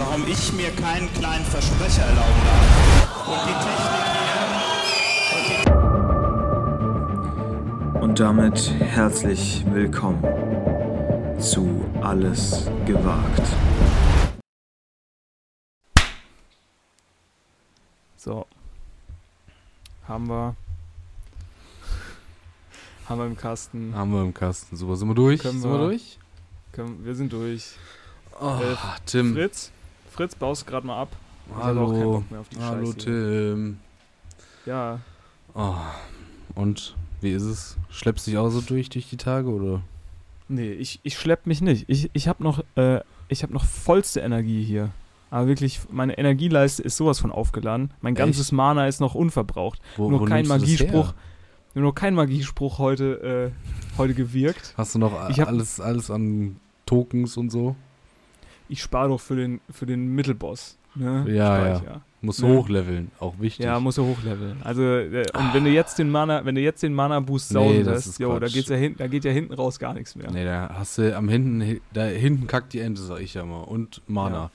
warum ich mir keinen kleinen Versprecher erlauben darf. Und die Technik Und damit herzlich willkommen zu Alles gewagt. So. Haben wir. Haben wir im Kasten. Haben wir im Kasten. Super, sind wir durch? Können sind wir wir- durch? Können, wir sind durch. Oh, Äh, Tim. Fritz? Fritz, baust gerade mal ab. Ich hab auch keinen Hallo. Bock mehr auf die Hallo, Scheiße. Tim. Ja, Oh. Und wie ist es? Schleppst dich auch so durch durch die Tage oder? nee, ich, ich schlepp mich nicht. Ich, ich habe noch, äh, ich hab noch vollste Energie hier. Aber wirklich, meine Energieleiste ist sowas von aufgeladen. Mein ganzes Mana ist noch unverbraucht. Wo, Nur wo kein du Magiespruch. Nur noch kein Magiespruch heute, äh, heute gewirkt. Hast du noch Ich hab- alles, alles an Tokens und so? Ich spare doch für den, für den Mittelboss. Ne? Ja, ja. ja. Musst du Ja. hochleveln, auch wichtig. Ja, muss er hochleveln. Also, äh, und wenn du jetzt den Mana, wenn du jetzt den Mana-Boost Nee, saugen das lässt, jo, da geht's ja hin, da geht ja hinten raus gar nichts mehr. Nee, da hast du am hinten, da hinten kackt die Ente, sag ich ja mal. Und Mana.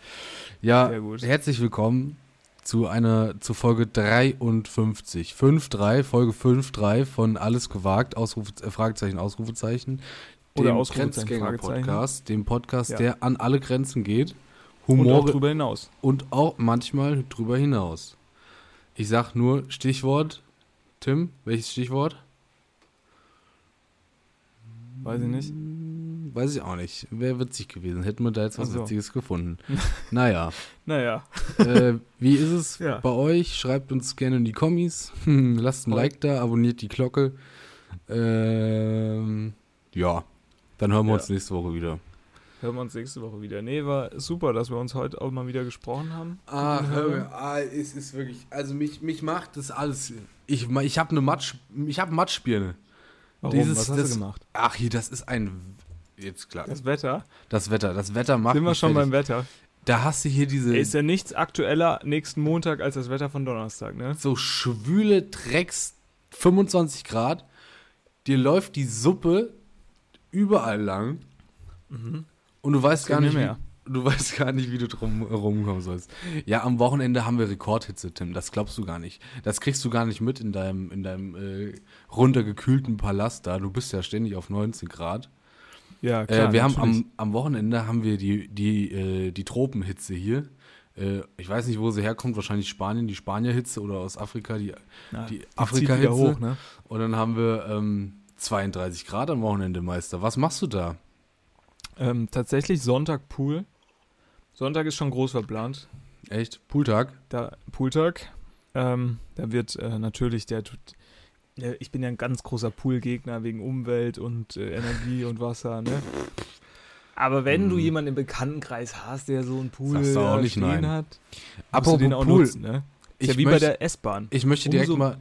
Ja, gut. herzlich willkommen zu einer, zu Folge 53. 5-3, Folge 5-3 von Alles gewagt, Ausrufe, äh, Fragezeichen, Ausrufezeichen. Dem Grenzgänger-Podcast, dem Podcast, Ja. der an alle Grenzen geht. Und Humor auch drüber hinaus. und auch manchmal drüber hinaus. Ich sag nur Stichwort. Tim, welches Stichwort? Weiß ich nicht. Hm, Weiß ich auch nicht. Wäre witzig gewesen. Hätten wir da jetzt was so. Witziges gefunden. naja. Naja. äh, wie ist es Ja. bei euch? Schreibt uns gerne in die Kommis. Lasst ein. Like da, abonniert die Glocke. Ähm, ja. Dann hören wir Ja. uns nächste Woche wieder. Hören wir uns nächste Woche wieder. Nee, war super, dass wir uns heute auch mal wieder gesprochen haben. Ach, Guten hör mir, ah, es ist wirklich, also mich, mich macht das alles. Ich, ich habe eine Matsch, ich habe Matschbirne. Warum? Dieses- Was hast das- du gemacht? Ach hier, das ist ein, jetzt klar, Das Wetter? das Wetter, das Wetter macht Sind wir schon beim fertig. Wetter? Da hast du hier diese Ist ja nichts aktueller nächsten Montag als das Wetter von Donnerstag, ne? so schwüle Drecks 25 Grad. Dir läuft die Suppe überall lang und du weißt gar nicht, mir wie, mehr. du weißt gar nicht, wie du drum rumkommen sollst. Ja, am Wochenende haben wir Rekordhitze, Tim. Das glaubst du gar nicht. Das kriegst du gar nicht mit in deinem, in deinem äh, runtergekühlten Palast da. Du bist ja ständig auf 19 Grad. Ja, äh, wir haben am, am Wochenende haben wir die, die, äh, die Tropenhitze hier. Äh, ich weiß nicht, wo sie herkommt. Wahrscheinlich Spanien, die Spanierhitze oder aus Afrika die, Ja, die zieht Afrika-Hitze. ne? Und dann haben wir ähm, 32 Grad am Wochenende, Meister. Was machst du da? Ähm, tatsächlich Sonntag Pool. Sonntag ist schon groß verplant. Echt? Pooltag? Da Pooltag. Ähm, da wird äh, natürlich der. Ich bin ja ein ganz großer Poolgegner wegen Umwelt und äh, Energie und Wasser, ne? Aber wenn du Hm. jemanden im Bekanntenkreis hast, der so einen Pool nicht stehen nein. hat, musst du den auch Pool. nutzen, ne? Ist Ich ja wie bei möchte- der S-Bahn. Ich möchte direkt Umso- mal.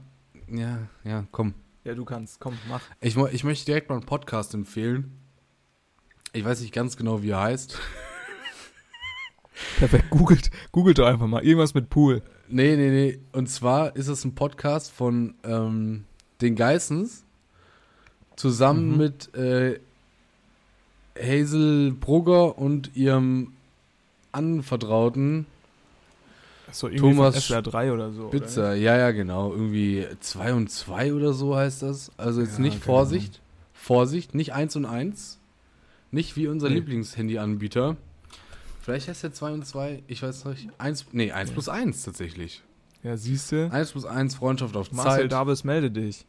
Ja, ja, komm. Ja, du kannst. Komm, mach. Ich, ich möchte direkt mal einen Podcast empfehlen. Ich weiß nicht ganz genau, wie er heißt. Perfekt. Googelt, googelt doch einfach mal. Irgendwas mit Pool. Nee, nee, nee. Und zwar ist es ein Podcast von ähm, den Geissens zusammen Mhm. mit äh, Hazel Brugger und ihrem Anvertrauten So Thomas von SWR3 oder so. Oder? Spitzer. Ja, ja, genau. Irgendwie 2 und 2 oder so heißt das. Also jetzt Ja, nicht keine Vorsicht. Vorsicht, nicht 1 und 1. Nicht wie unser Nee. Lieblingshandy-Anbieter. Vielleicht heißt der 2 und 2, ich weiß nicht. 1, nee, 1 plus 1 tatsächlich. Ja, siehst du? 1 plus 1, Freundschaft auf Marcel Zeit. Davis, melde dich.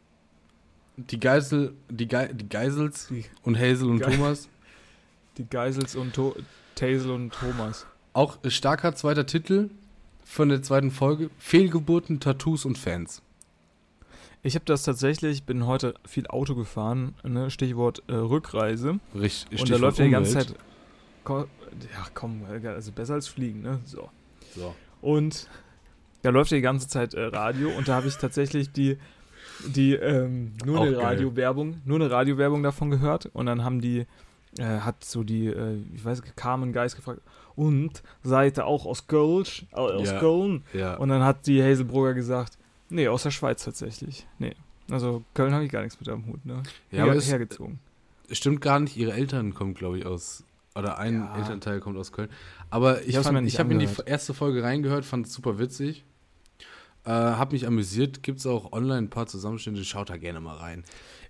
Die Geisel, die, Ge die Geisels Die- und Hazel und Ge- Thomas. Die Geisels und to Taisel und Thomas. Auch starker zweiter Titel von der zweiten Folge. Fehlgeburten, Tattoos und Fans. Ich habe das tatsächlich, bin heute viel Auto gefahren, ne? Stichwort äh, Rückreise. Richtig, und da läuft ja die ganze. Zeit. Ko ja, komm, also besser als fliegen, ne? So. So. Und da läuft ja die ganze Zeit äh, Radio und da habe ich tatsächlich die, die ähm, nur Auch eine. Radiowerbung, nur eine Radiowerbung davon gehört und dann haben die, äh, hat so die, äh, ich weiß, Carmen Geist gefragt, und seid ihr auch aus Köln? Äh, aus Ja. Köln? Ja. Und dann hat die Hazelbrugger gesagt, nee, aus der Schweiz tatsächlich. Nee. Also Köln habe ich gar nichts mit am Hut, ne? Ja, aber Her es hergezogen. stimmt gar nicht. Ihre Eltern kommen, glaube ich, aus Oder ein Ja. Elternteil kommt aus Köln. Aber ich, Ich ich habe in die erste Folge reingehört, fand es super witzig. Äh, hab mich amüsiert. Gibt es auch online ein paar Zusammenschnitte. Schaut da gerne mal rein.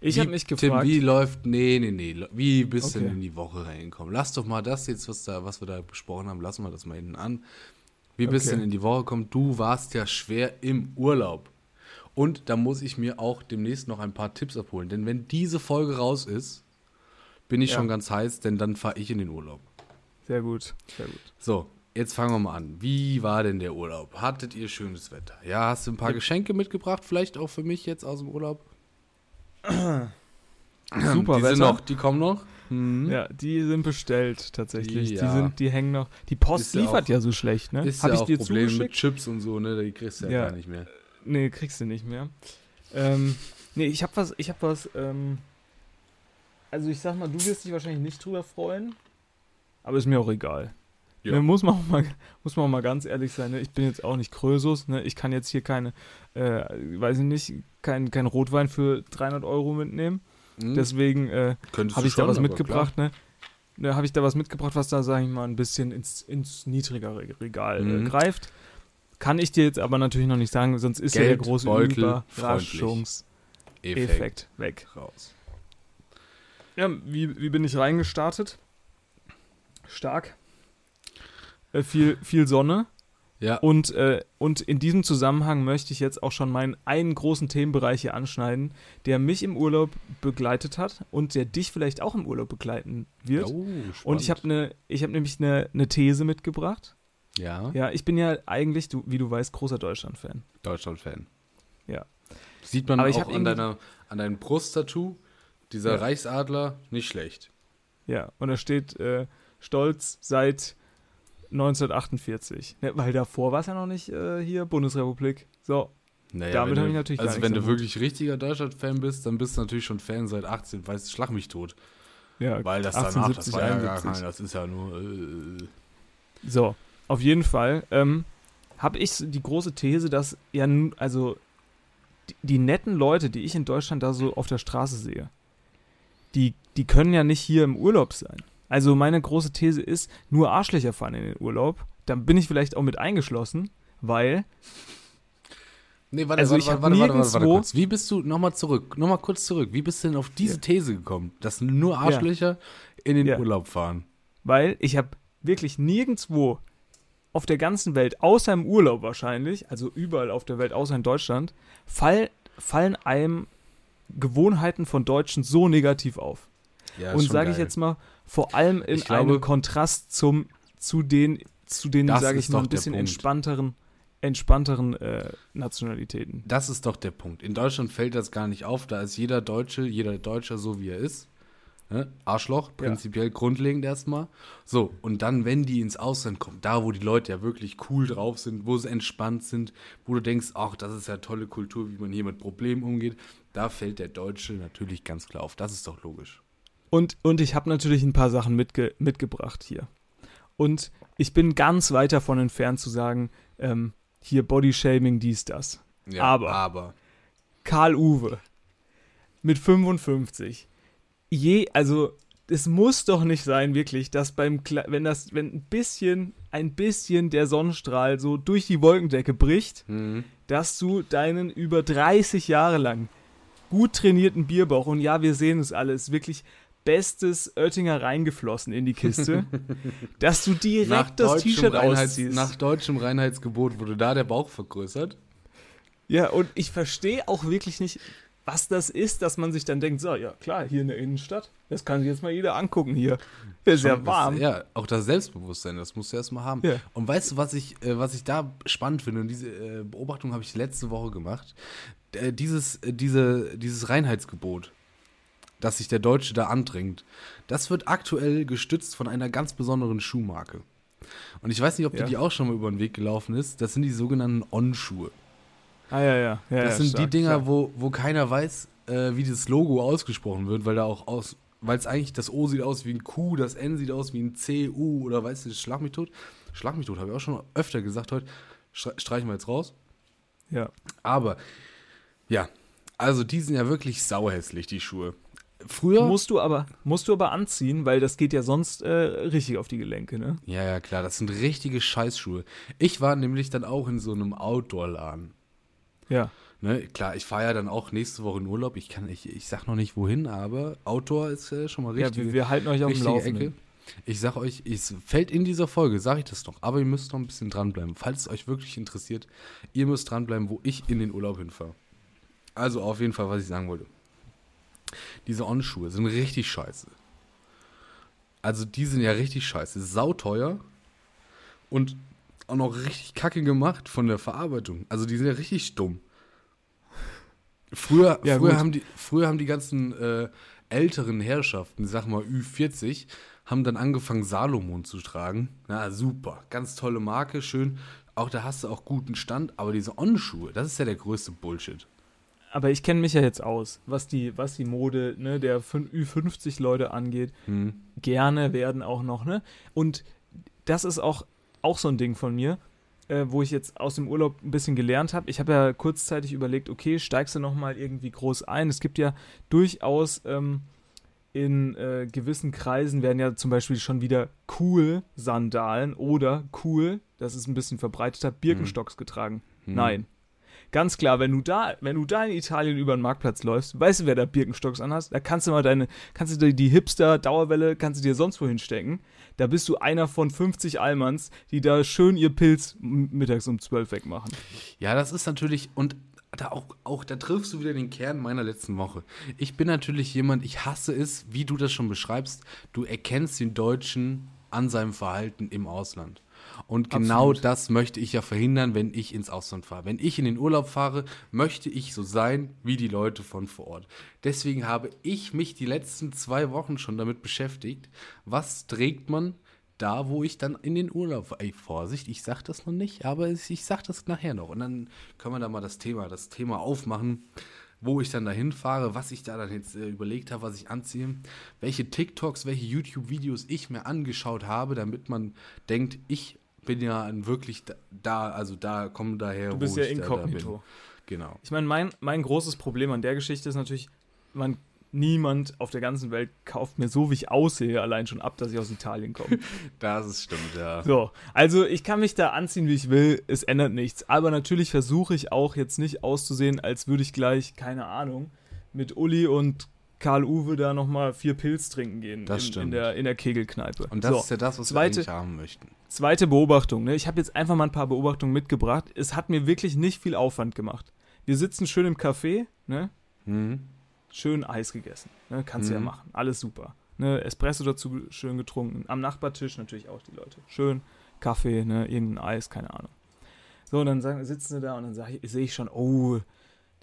Ich habe mich Tim, gefragt. wie läuft. Nee, nee, nee. Wie bist du Okay. denn in die Woche reingekommen? Lass doch mal das jetzt, was, da, was wir da besprochen haben, lassen wir das mal hinten an. Wie bist du Okay. denn in die Woche gekommen? Du warst ja schwer im Urlaub. Und da muss ich mir auch demnächst noch ein paar Tipps abholen. Denn wenn diese Folge raus ist, bin ich Ja. schon ganz heiß, denn dann fahre ich in den Urlaub. Sehr gut, sehr gut. So, jetzt fangen wir mal an. Wie war denn der Urlaub? Hattet ihr schönes Wetter? Ja, hast du ein paar Geschenke mitgebracht? Vielleicht auch für mich jetzt aus dem Urlaub? Super die Wetter. sind noch, die kommen noch. Mhm. Ja, die sind bestellt tatsächlich. Die Ja. sind, die hängen noch. Die Post Ist ja liefert auch- ja so schlecht, ne? Ist Hab ja ich auch dir Problem mit zugeschickt? Chips und so, ne? Die kriegst du ja, Ja. gar nicht mehr. Nee, kriegst du nicht mehr. Ähm, nee, ich hab was, ich hab was, ähm, also ich sag mal, du wirst dich wahrscheinlich nicht drüber freuen, aber ist mir auch egal. Ja. Ne, muss, man auch mal, muss man mal ganz ehrlich sein, ne? ich bin jetzt auch nicht Krösus, ne? ich kann jetzt hier keine, äh, weiß ich nicht, kein, kein Rotwein für 300 Euro mitnehmen, Mhm. deswegen äh, habe ich da schon, was mitgebracht, ne? Ne, habe ich da was mitgebracht, was da, sage ich mal, ein bisschen ins, ins niedrigere Regal Mhm. äh, greift. Kann ich dir jetzt aber natürlich noch nicht sagen, sonst ist ja der große klar. Effekt weg. raus. Ja, wie, wie bin ich reingestartet? Stark. Äh, viel, viel Sonne. Ja, Und, äh, und in diesem Zusammenhang möchte ich jetzt auch schon meinen einen großen Themenbereich hier anschneiden, der mich im Urlaub begleitet hat und der dich vielleicht auch im Urlaub begleiten wird. Oh, und ich habe ne, ich hab nämlich eine ne These mitgebracht. Ja, Ja, ich bin ja eigentlich, du, wie du weißt, großer Deutschland-Fan. Deutschland-Fan. Ja. Sieht man Aber auch an, deiner, an deinem Brusttattoo, dieser Ja. Reichsadler, nicht schlecht. Ja, und da steht äh, stolz seit 1948. Ne, weil davor war es ja noch nicht äh, hier Bundesrepublik. So, Naja, Damit wenn hab du- ich natürlich Also wenn du wirklich richtiger Deutschland-Fan bist, dann bist du natürlich schon Fan seit 18, weißt du, schlag mich tot. ja, Weil das danach, das 1870, war ja gar 71. kein, das ist ja nur... Äh, So, auf jeden Fall ähm, habe ich die große These, dass ja, nun- also die, die netten Leute, die ich in Deutschland da so auf der Straße sehe, die, die können ja nicht hier im Urlaub sein. Also meine große These ist, nur Arschlöcher fahren in den Urlaub. Dann bin ich vielleicht auch mit eingeschlossen, weil Nee, warte, Also warte, ich warte, warte, warte, warte, kurz. Wie bist du, nochmal zurück, nochmal kurz zurück, wie bist du denn auf diese Ja. These gekommen, dass nur Arschlöcher in den Ja. Urlaub fahren? Weil ich habe wirklich nirgendwo auf der ganzen Welt, außer im Urlaub wahrscheinlich, also überall auf der Welt, außer in Deutschland, fall, fallen einem Gewohnheiten von Deutschen so negativ auf. Ja, Und sage ich jetzt mal, vor allem in glaube- einem Kontrast zum, zu den, zu den, sage ich mal, ein bisschen entspannteren, entspannteren äh, Nationalitäten. Das ist doch der Punkt. In Deutschland fällt das gar nicht auf, da ist jeder Deutsche, jeder Deutscher so, wie er ist. Ne? Arschloch, prinzipiell grundlegend erstmal. So, und dann, wenn die ins Ausland kommen, da, wo die Leute ja wirklich cool drauf sind, wo sie entspannt sind, wo du denkst, ach, das ist ja tolle Kultur, wie man hier mit Problemen umgeht, da fällt der Deutsche natürlich ganz klar auf. Das ist doch logisch. Und, und ich habe natürlich ein paar Sachen mitge mitgebracht hier. Und ich bin ganz weit davon entfernt zu sagen, ähm, hier Bodyshaming, dies, das. Ja, Aber- aber Karl Uwe mit 55. Je, also es muss doch nicht sein, wirklich, dass beim, Kle- wenn das, wenn ein bisschen, ein bisschen der Sonnenstrahl so durch die Wolkendecke bricht, Mhm. dass du deinen über 30 Jahre lang gut trainierten Bierbauch, und ja, wir sehen es alles, wirklich bestes Oettinger reingeflossen in die Kiste, dass du direkt das T-Shirt ausziehst. nach deutschem Reinheitsgebot wurde da der Bauch vergrößert. Ja, und ich verstehe auch wirklich nicht, was das ist, dass man sich dann denkt, so, ja klar, hier in der Innenstadt, das kann sich jetzt mal jeder angucken hier. Ist ja Schon, warm. Das, ja, auch das Selbstbewusstsein, das musst du erstmal haben. Ja. Und weißt du, was ich, äh, was ich da spannend finde, und diese äh, Beobachtung habe ich letzte Woche gemacht, äh, dieses, diese, dieses Reinheitsgebot, das sich der Deutsche da andringt, das wird aktuell gestützt von einer ganz besonderen Schuhmarke. Und ich weiß nicht, ob Ja. dir die auch schon mal über den Weg gelaufen ist. Das sind die sogenannten On-Schuhe. Ah, ja, ja. ja Das sind stark, die Dinger, stark. wo, wo keiner weiß, äh, wie das Logo ausgesprochen wird, weil da auch aus, weil es eigentlich das O sieht aus wie ein Q, das N sieht aus wie ein C, U oder weißt du, Schlag mich tot. Schlag mich tot, habe ich auch schon öfter gesagt heute. Stre- Streichen wir jetzt raus. Ja. Aber, ja, also die sind ja wirklich sauhässlich, die Schuhe. Früher. Musst du aber, musst du aber anziehen, weil das geht ja sonst äh, richtig auf die Gelenke, ne? ja, ja, klar, das sind richtige Scheißschuhe. Ich war nämlich dann auch in so einem Outdoor-Laden. Ja. Ne, klar, ich fahre ja dann auch nächste Woche in Urlaub. Ich kann, ich, ich sag noch nicht wohin, aber Outdoor ist äh, schon mal Ja, richtig. wir, wir halten euch auf dem Laufenden. Ich sag euch, es fällt in dieser Folge, sage ich das doch, aber ihr müsst noch ein bisschen dranbleiben. Falls es euch wirklich interessiert, ihr müsst dranbleiben, wo ich in den Urlaub hinfahre. Also auf jeden Fall, was ich sagen wollte. Diese On-Schuhe sind richtig scheiße. Also die sind ja richtig scheiße. Sauteuer und auch noch richtig kacke gemacht von der Verarbeitung. Also die sind ja richtig dumm. Früher, Ja, früher, gut. haben, die, früher haben die ganzen äh, älteren Herrschaften, sag mal Ü40, haben dann angefangen, Salomon zu tragen. Na, super. Ganz tolle Marke, schön. Auch da hast du auch guten Stand, aber diese On-Schuhe, das ist ja der größte Bullshit. Aber ich kenne mich ja jetzt aus, was die, was die Mode ne, der fün- Ü50 Leute angeht. Hm. Gerne werden auch noch, ne? Und das ist auch, auch so ein Ding von mir, äh, wo ich jetzt aus dem Urlaub ein bisschen gelernt habe. Ich habe ja kurzzeitig überlegt, okay, steigst du nochmal irgendwie groß ein? Es gibt ja durchaus ähm, in äh, gewissen Kreisen werden ja zum Beispiel schon wieder cool Sandalen oder cool, das ist ein bisschen verbreiteter, Birkenstocks getragen. Hm. Nein. Ganz klar, wenn du da, wenn du da in Italien über den Marktplatz läufst, weißt du, wer da Birkenstocks anhast? Da kannst du mal deine, kannst du die Hipster Dauerwelle, kannst du dir sonst wohin stecken. Da bist du einer von 50 Allmanns, die da schön ihr Pilz mittags um 12 wegmachen. Ja, das ist natürlich, und da auch, auch, da triffst du wieder den Kern meiner letzten Woche. Ich bin natürlich jemand, ich hasse es, wie du das schon beschreibst, du erkennst den Deutschen an seinem Verhalten im Ausland. Und genau Absolut. das möchte ich ja verhindern, wenn ich ins Ausland fahre. Wenn ich in den Urlaub fahre, möchte ich so sein wie die Leute von vor Ort. Deswegen habe ich mich die letzten zwei Wochen schon damit beschäftigt, was trägt man da, wo ich dann in den Urlaub fahre. Ey, Vorsicht, ich sag das noch nicht, aber ich sag das nachher noch. Und dann können wir da mal das Thema, das Thema aufmachen, wo ich dann dahin fahre, was ich da dann jetzt äh, überlegt habe, was ich anziehe, welche TikToks, welche YouTube-Videos ich mir angeschaut habe, damit man denkt, ich bin ja wirklich da, also da komme daher, Du bist wo ja inkognito. Genau. Ich meine, mein, mein großes Problem an der Geschichte ist natürlich, man, niemand auf der ganzen Welt kauft mir so, wie ich aussehe, allein schon ab, dass ich aus Italien komme. Das ist stimmt, ja. So, also ich kann mich da anziehen, wie ich will, es ändert nichts. Aber natürlich versuche ich auch jetzt nicht auszusehen, als würde ich gleich, keine Ahnung, mit Uli und Karl-Uwe da nochmal vier Pilz trinken gehen Das in, in, stimmt. der, in der Kegelkneipe. Und das so, ist ja das, was zweite- wir eigentlich haben möchten. zweite Beobachtung. Ne? Ich habe jetzt einfach mal ein paar Beobachtungen mitgebracht. Es hat mir wirklich nicht viel Aufwand gemacht. Wir sitzen schön im Café, ne? Mhm. schön Eis gegessen. Ne? Kannst du ja Mhm. machen. Alles super. Ne? Espresso dazu schön getrunken. Am Nachbartisch natürlich auch die Leute. Schön Kaffee, ne? irgendein Eis, keine Ahnung. So, und dann sagen, sitzen sie da und dann sehe ich schon, oh,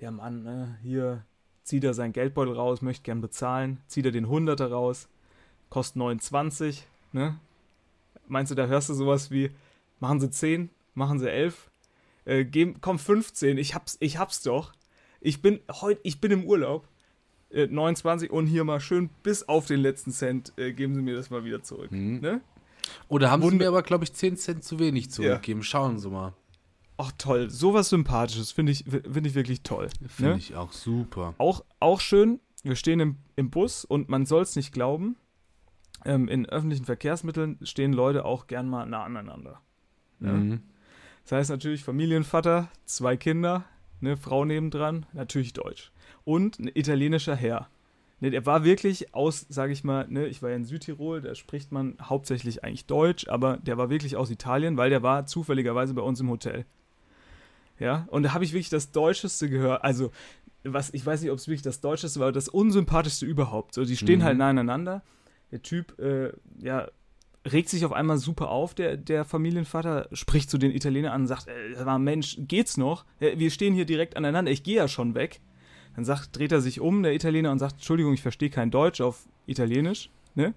der Mann, ne? hier zieht er seinen Geldbeutel raus, möchte gern bezahlen, zieht er den Hunderter raus, kostet 29, ne? Meinst du, da hörst du sowas wie, machen sie 10, machen sie 11, äh, geben, komm 15, ich hab's, ich hab's doch. Ich bin heute, ich bin im Urlaub. Äh, 29 und hier mal schön bis auf den letzten Cent äh, geben sie mir das mal wieder zurück. Mhm. Ne? Oder haben sie Wunder- mir aber, glaube ich, 10 Cent zu wenig zurückgegeben. Schauen Sie mal. Ach toll, sowas Sympathisches finde ich, finde ich wirklich toll. Finde Ne? ich auch super. Auch, auch schön, wir stehen im, im Bus und man soll es nicht glauben, ähm, in öffentlichen Verkehrsmitteln stehen Leute auch gern mal nah aneinander. Ja. Mhm. Das heißt natürlich Familienvater, zwei Kinder, eine Frau nebendran, natürlich Deutsch. Und ein italienischer Herr. Ne, der war wirklich aus, sage ich mal, ne, ich war ja in Südtirol, da spricht man hauptsächlich eigentlich Deutsch, aber der war wirklich aus Italien, weil der war zufälligerweise bei uns im Hotel. Ja, und da habe ich wirklich das Deutscheste gehört. Also, was, ich weiß nicht, ob es wirklich das Deutscheste war, aber das Unsympathischste überhaupt. So, die stehen Mhm. halt nah aneinander. Der Typ, äh, ja, regt sich auf einmal super auf, der, der Familienvater, spricht zu den Italienern an und sagt, äh, Mensch, geht's noch? Wir stehen hier direkt aneinander, ich gehe ja schon weg. Dann sagt, dreht er sich um, der Italiener, und sagt, Entschuldigung, ich verstehe kein Deutsch auf Italienisch. Ne?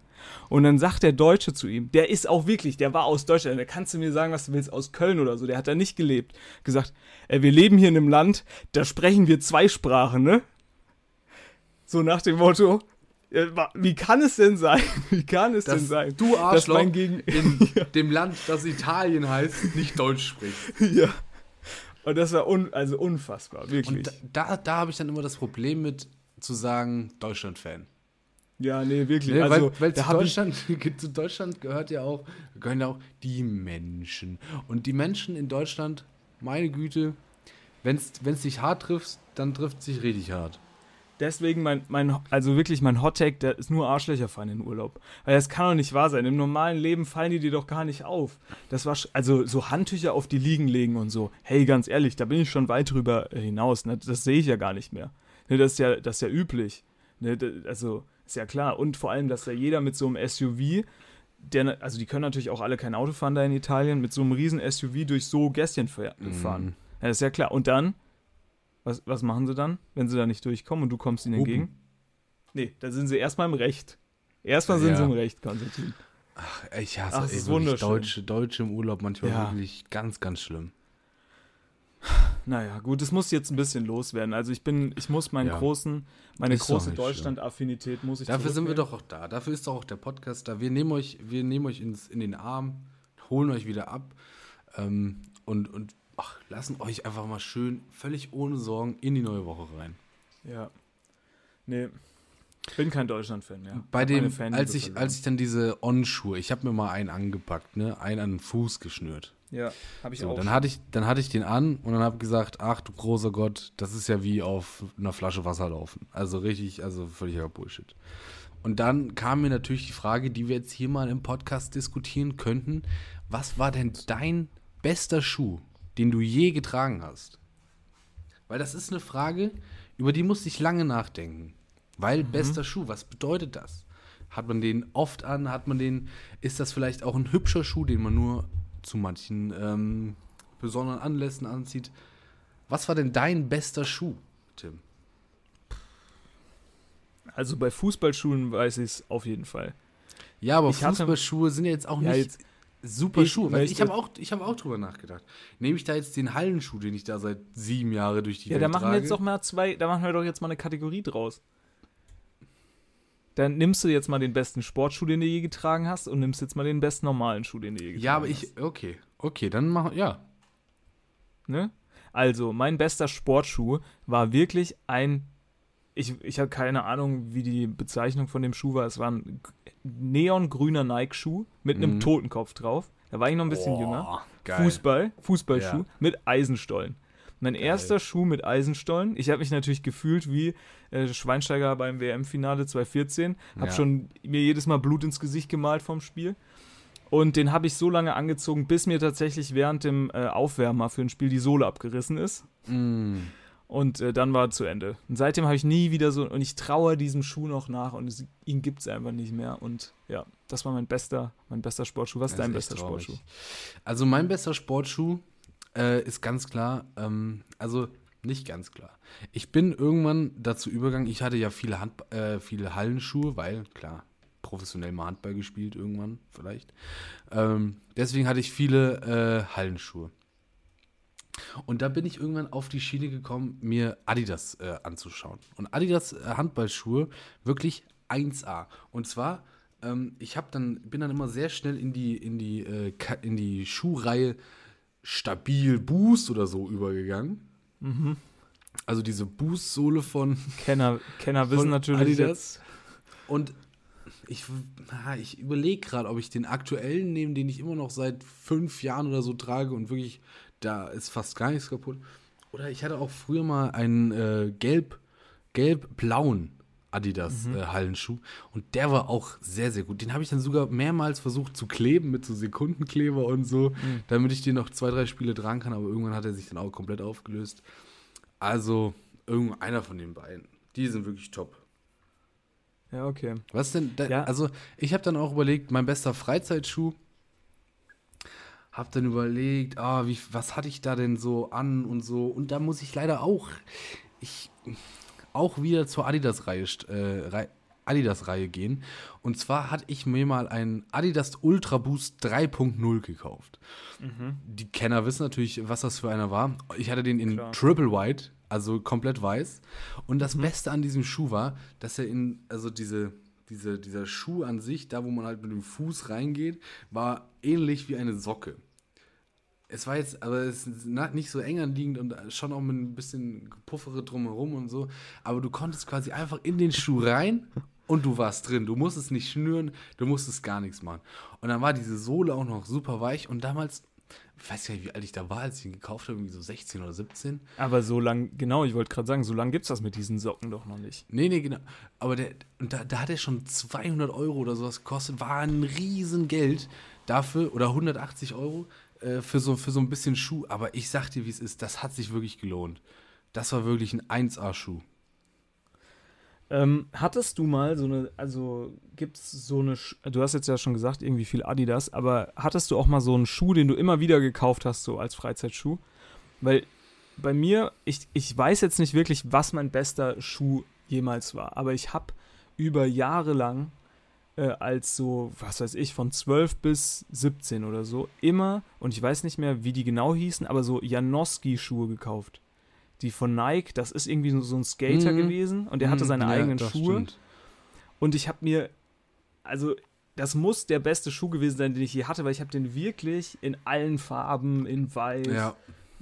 Und dann sagt der Deutsche zu ihm, der ist auch wirklich, der war aus Deutschland, da kannst du mir sagen, was du willst, aus Köln oder so, der hat da nicht gelebt. Gesagt, äh, wir leben hier in einem Land, da sprechen wir zwei Sprachen, ne? So nach dem Motto, äh, wie kann es denn sein? Wie kann es denn sein? du dass Arschloch mein Gegen in dem Land, das Italien heißt, nicht Deutsch spricht. ja. Und das war un also unfassbar, wirklich. Und da, da, da habe ich dann immer das Problem mit zu sagen, Deutschland-Fan. Ja, nee, wirklich. Ne, also, weil weil zu, Deutschland, zu Deutschland gehört ja auch, gehören ja auch die Menschen. Und die Menschen in Deutschland, meine Güte, wenn es dich hart trifft, dann trifft es sich richtig hart. deswegen mein, mein, also wirklich mein Hottag, der ist nur Arschlöcher fahren in den Urlaub. Weil das kann doch nicht wahr sein. Im normalen Leben fallen die dir doch gar nicht auf. Das war, also so Handtücher auf die Liegen legen und so. Hey, ganz ehrlich, da bin ich schon weit drüber hinaus. Ne? Das sehe ich ja gar nicht mehr. Ne, das ist ja, das ist ja üblich. Ne? Da- Also, ist ja klar. Und vor allem, dass da jeder mit so einem SUV, der, also die können natürlich auch alle kein Auto fahren da in Italien, mit so einem riesen SUV durch so Gässchen fahr- fahren. Ja, das ist ja klar. Und dann, was, was machen sie dann, wenn sie da nicht durchkommen und du kommst ihnen Hupen. entgegen? Nee, da sind sie erstmal im Recht. Erstmal sind Ja. sie im Recht, Konstantin. Ich hasse Ach, ey, wunderschön. Deutsche, Deutsche im Urlaub manchmal Ja. wirklich ganz, ganz schlimm. Naja, gut, es muss jetzt ein bisschen loswerden. Also ich bin, ich muss meinen Ja. großen, meine Ist große Deutschland-Affinität muss ich Dafür sind wir doch auch da. Dafür ist doch auch der Podcast da. Wir nehmen euch, wir nehmen euch ins, in den Arm, holen euch wieder ab ähm, und, und ach, lassen euch einfach mal schön, völlig ohne Sorgen in die neue Woche rein. Ja. Nee, bin kein Deutschland-Fan mehr. Bei dem, als ich, verloren. als ich dann diese On-Schuhe, ich habe mir mal einen angepackt, ne, einen an den Fuß geschnürt. Ja, habe ich So, auch. dann hatte ich, dann hatte ich den an und dann habe ich gesagt, ach du großer Gott, das ist ja wie auf einer Flasche Wasser laufen. Also richtig, also völliger Bullshit. Und dann kam mir natürlich die Frage, die wir jetzt hier mal im Podcast diskutieren könnten. Was war denn dein bester Schuh, den du je getragen hast? Weil das ist eine Frage, über die musste ich lange nachdenken. Weil bester Schuh, was bedeutet das? Hat man den oft an? Hat man den, ist das vielleicht auch ein hübscher Schuh, den man nur zu manchen ähm, besonderen Anlässen anzieht? Was war denn dein bester Schuh, Tim? also bei Fußballschuhen weiß ich es auf jeden Fall. Ja, aber Ich hatte- Fußballschuhe sind ja jetzt auch Ja, nicht jetzt- super ich Schuhe. Weil ich habe auch, ich hab auch drüber nachgedacht. Nehme ich da jetzt den Hallenschuh, den ich da seit sieben Jahren durch die Ja, Welt da machen wir jetzt doch mal zwei, da machen wir doch jetzt mal eine Kategorie draus. Dann nimmst du jetzt mal den besten Sportschuh, den du je getragen hast, und nimmst jetzt mal den besten normalen Schuh, den du je getragen Ja, aber hast. ich, okay, okay, dann mach, ja. Ne? Also, mein bester Sportschuh war wirklich ein. Ich, ich habe keine Ahnung, wie die Bezeichnung von dem Schuh war. Es war ein neongrüner Nike-Schuh mit einem Mhm. Totenkopf drauf. Da war ich noch ein bisschen jünger. Boah, geil. Fußball, Fußballschuh Ja. mit Eisenstollen. Mein erster Schuh mit Eisenstollen. Ich habe mich natürlich gefühlt wie äh, Schweinsteiger beim WM-Finale 2014. Habe Ja. schon mir jedes Mal Blut ins Gesicht gemalt vom Spiel. Und den habe ich so lange angezogen, bis mir tatsächlich während dem äh, Aufwärmer für ein Spiel die Sohle abgerissen ist. Mm. Und äh, dann war zu Ende. Und seitdem habe ich nie wieder so, und ich traue diesem Schuh noch nach und es, ihn gibt es einfach nicht mehr. Und ja, das war mein bester, mein bester Sportschuh. Was ist Das dein bester traurig. Sportschuh? Also mein bester Sportschuh äh, ist ganz klar, ähm, also nicht ganz klar. Ich bin irgendwann dazu übergegangen, ich hatte ja viele, Hand, äh, viele Hallenschuhe, weil, klar, professionell mal Handball gespielt irgendwann vielleicht. Ähm, deswegen hatte ich viele äh, Hallenschuhe. Und da bin ich irgendwann auf die Schiene gekommen, mir Adidas äh, anzuschauen. Und Adidas äh, Handballschuhe wirklich 1A. Und zwar, ähm, ich dann bin dann immer sehr schnell in die in die äh, in die Schuhreihe Stabil Boost oder so übergegangen. Also diese Boost-Sohle von Kenner, Kenner wissen natürlich Adidas. jetzt. und ich, ich überlege gerade, ob ich den aktuellen nehme, den ich immer noch seit fünf Jahren oder so trage und wirklich, da ist fast gar nichts kaputt. Oder ich hatte auch früher mal einen äh, gelb, gelb-blauen Adidas äh, Hallenschuh und der war auch sehr, sehr gut. Den habe ich dann sogar mehrmals versucht zu kleben mit so Sekundenkleber und so, damit ich den noch zwei, drei Spiele tragen kann, aber irgendwann hat er sich dann auch komplett aufgelöst. Also, irgendeiner von den beiden. Die sind wirklich top. Ja, okay. Was denn? Da, Ja. Also, ich habe dann auch überlegt, mein bester Freizeitschuh. Hab dann überlegt, ah, wie, was hatte ich da denn so an und so. Und da muss ich leider auch, ich, auch wieder zur Adidas-Reihe äh, Adidas-Reihe gehen. Und zwar hatte ich mir mal einen Adidas Ultra Boost 3.0 gekauft. Die Kenner wissen natürlich, was das für einer war. Ich hatte den in Klar. Triple White, also komplett weiß. Und das Beste an diesem Schuh war, dass er in, also diese, diese, dieser Schuh an sich, da wo man halt mit dem Fuß reingeht, war ähnlich wie eine Socke. Es war jetzt, aber es ist nicht so eng anliegend und schon auch mit ein bisschen Puffere drumherum und so. Aber du konntest quasi einfach in den Schuh rein Und du warst drin. Du musstest nicht schnüren, du musstest gar nichts machen. Und dann war diese Sohle auch noch super weich. Und damals, ich weiß gar nicht, wie alt ich da war, als ich ihn gekauft habe, irgendwie so 16 oder 17. Aber so lang, genau, ich wollte gerade sagen, so lange gibt es das mit diesen Socken doch noch nicht. Nee, nee, genau. Aber der, und da, da hat er schon 200 Euro oder sowas gekostet. War ein Riesengeld dafür, oder 180 Euro äh, für, so, für so ein bisschen Schuh. Aber ich sag dir, wie es ist, das hat sich wirklich gelohnt. Das war wirklich ein 1A-Schuh. Ähm, hattest du mal so eine, also gibt es so eine, Sch du hast jetzt ja schon gesagt, irgendwie viel Adidas, aber hattest du auch mal so einen Schuh, den du immer wieder gekauft hast, so als Freizeitschuh? Weil bei mir, ich, ich weiß jetzt nicht wirklich, was mein bester Schuh jemals war, aber ich habe über Jahre lang äh, als so, was weiß ich, von 12 bis 17 oder so, immer, und ich weiß nicht mehr, wie die genau hießen, aber so Janowski-Schuhe gekauft. Die von Nike, das ist irgendwie so, so ein Skater Mhm. gewesen und der hatte Mhm, seine ja, eigenen Schuhe. stimmt. Und ich habe mir, also das muss der beste Schuh gewesen sein, den ich je hatte, weil ich habe den wirklich in allen Farben, in weiß, Ja,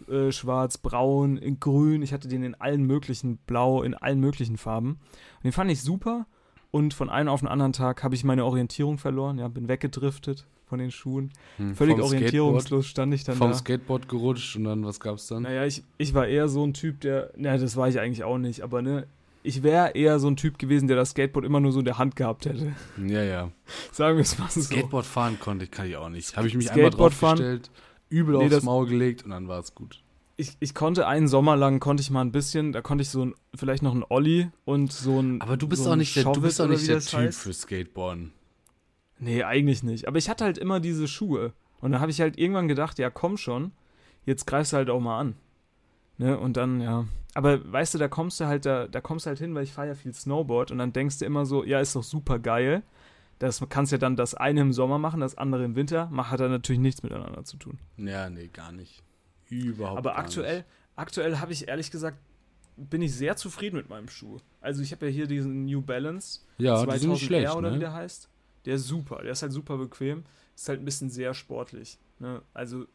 äh, schwarz, braun, in grün. Ich hatte den in allen möglichen, blau, in allen möglichen Farben. Und den fand ich super. Und von einem auf den anderen Tag habe ich meine Orientierung verloren. Ja, bin weggedriftet von den Schuhen. hm, Völlig vom orientierungslos stand ich Skateboard, dann vom da. Skateboard gerutscht und dann, was gab's dann? Naja, ich, ich war eher so ein Typ, der, na, das war ich eigentlich auch nicht, aber ne, ich wäre eher so ein Typ gewesen, der das Skateboard immer nur so in der Hand gehabt hätte. Ja, ja. Sagen wir es mal so. Skateboard fahren konnte ich, kann ich auch nicht. Habe ich mich einmal Skateboard fahren? draufgestellt, übel Nee, aufs Maul gelegt und dann war es gut. Ich, ich konnte einen Sommer lang, konnte ich mal ein bisschen, da konnte ich so ein, vielleicht noch ein Olli und so ein Aber du bist so auch nicht der, du bist auch nicht der Typ heißt. für Skateboarden. Nee, eigentlich nicht. Aber ich hatte halt immer diese Schuhe. Und dann habe ich halt irgendwann gedacht, ja komm schon, jetzt greifst du halt auch mal an. Ne? Und dann, ja. Aber weißt du, da kommst du halt, da, da kommst du halt hin, weil ich fahre ja viel Snowboard und dann denkst du immer so, ja, ist doch super geil. Das kannst ja dann das eine im Sommer machen, das andere im Winter. Macht hat dann natürlich nichts miteinander zu tun. Ja, nee, gar nicht. Überhaupt Aber aktuell, Nicht. aktuell habe ich ehrlich gesagt, bin ich sehr zufrieden mit meinem Schuh. Also ich habe ja hier diesen New Balance Ja, die sind nicht 2000R schlecht, oder wie ne? der heißt. Der ist super, der ist halt super bequem. Ist halt ein bisschen sehr sportlich. Ne? Also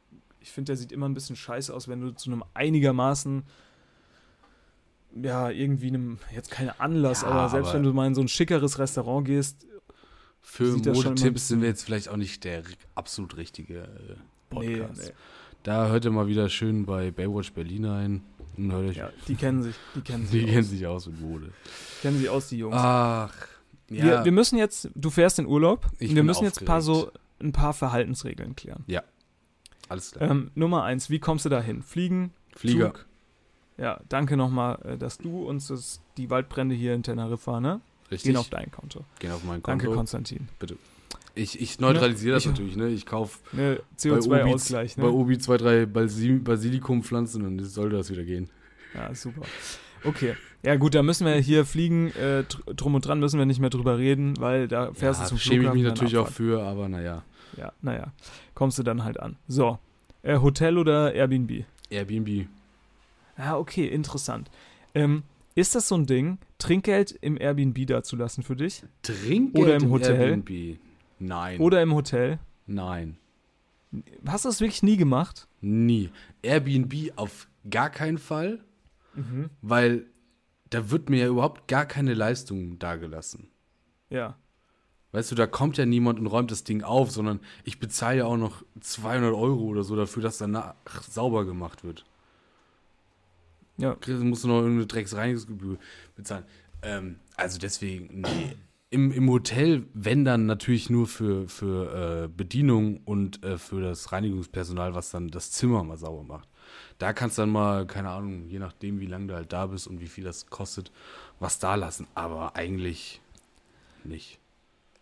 ich finde, der sieht immer ein bisschen scheiße aus, wenn du zu einem einigermaßen ja, irgendwie einem, jetzt kein Anlass, Ja, aber selbst aber- wenn du mal in so ein schickeres Restaurant gehst, Für Modetipps sind wir jetzt vielleicht auch nicht der absolut richtige äh, Podcast. nee, nee. Da hört ihr mal wieder schön bei Baywatch Berlin ein. Und hört euch, Ja, die kennen sich, die kennen sich die aus. kennen sich aus mit Mode. kennen sich aus, die Jungs. Ach, ja. wir, wir müssen jetzt, du fährst in Urlaub, Ich und wir bin müssen jetzt ein paar so, aufgeregt. ein paar Verhaltensregeln klären. alles klar. Ähm, Nummer eins, wie kommst du da hin? Fliegen, Flieger. Zug. Ja, danke nochmal, äh, dass du uns das, die Waldbrände hier in Teneriffa, ne? Richtig. Gehen auf dein Konto. Gehen auf mein Danke, Konto. Konstantin. Ich, ich neutralisiere das Ich- natürlich, ne? Ich kaufe Ne, bei Obi, CO2-Ausgleich, bei ne? Obi zwei, drei Basil Basilikumpflanzen und dann sollte das wieder gehen. Ja, super. Okay. Ja, gut, da müssen wir hier fliegen, äh, dr- drum und dran müssen wir nicht mehr drüber reden, weil da fährst ja, du zum schäme ich Flughafen. mich dann natürlich auch Abfahrt. für, aber naja. Ja, naja. Kommst du dann halt an. So. Äh, Hotel oder Airbnb? Airbnb. Ah, okay, interessant. Ähm, ist das so ein Ding, Trinkgeld im Airbnb dazulassen für dich? Trinkgeld Oder im Hotel? Airbnb. Nein. Oder im Hotel? Nein. Hast du das wirklich nie gemacht? Nie. Airbnb auf gar keinen Fall, Mhm. weil da wird mir ja überhaupt gar keine Leistung dagelassen. Ja. Weißt du, da kommt ja niemand und räumt das Ding auf, sondern ich bezahle ja auch noch 200 Euro oder so dafür, dass danach sauber gemacht wird. Ja. Musst du noch irgendeine Drecksreinigungsgebühr bezahlen. Ähm, also deswegen, nee. Im, Im Hotel, wenn dann natürlich nur für, für äh, Bedienung und äh, für das Reinigungspersonal, was dann das Zimmer mal sauber macht. Da kannst du dann mal, keine Ahnung, je nachdem, wie lange du halt da bist und wie viel das kostet, was da lassen. Aber eigentlich nicht.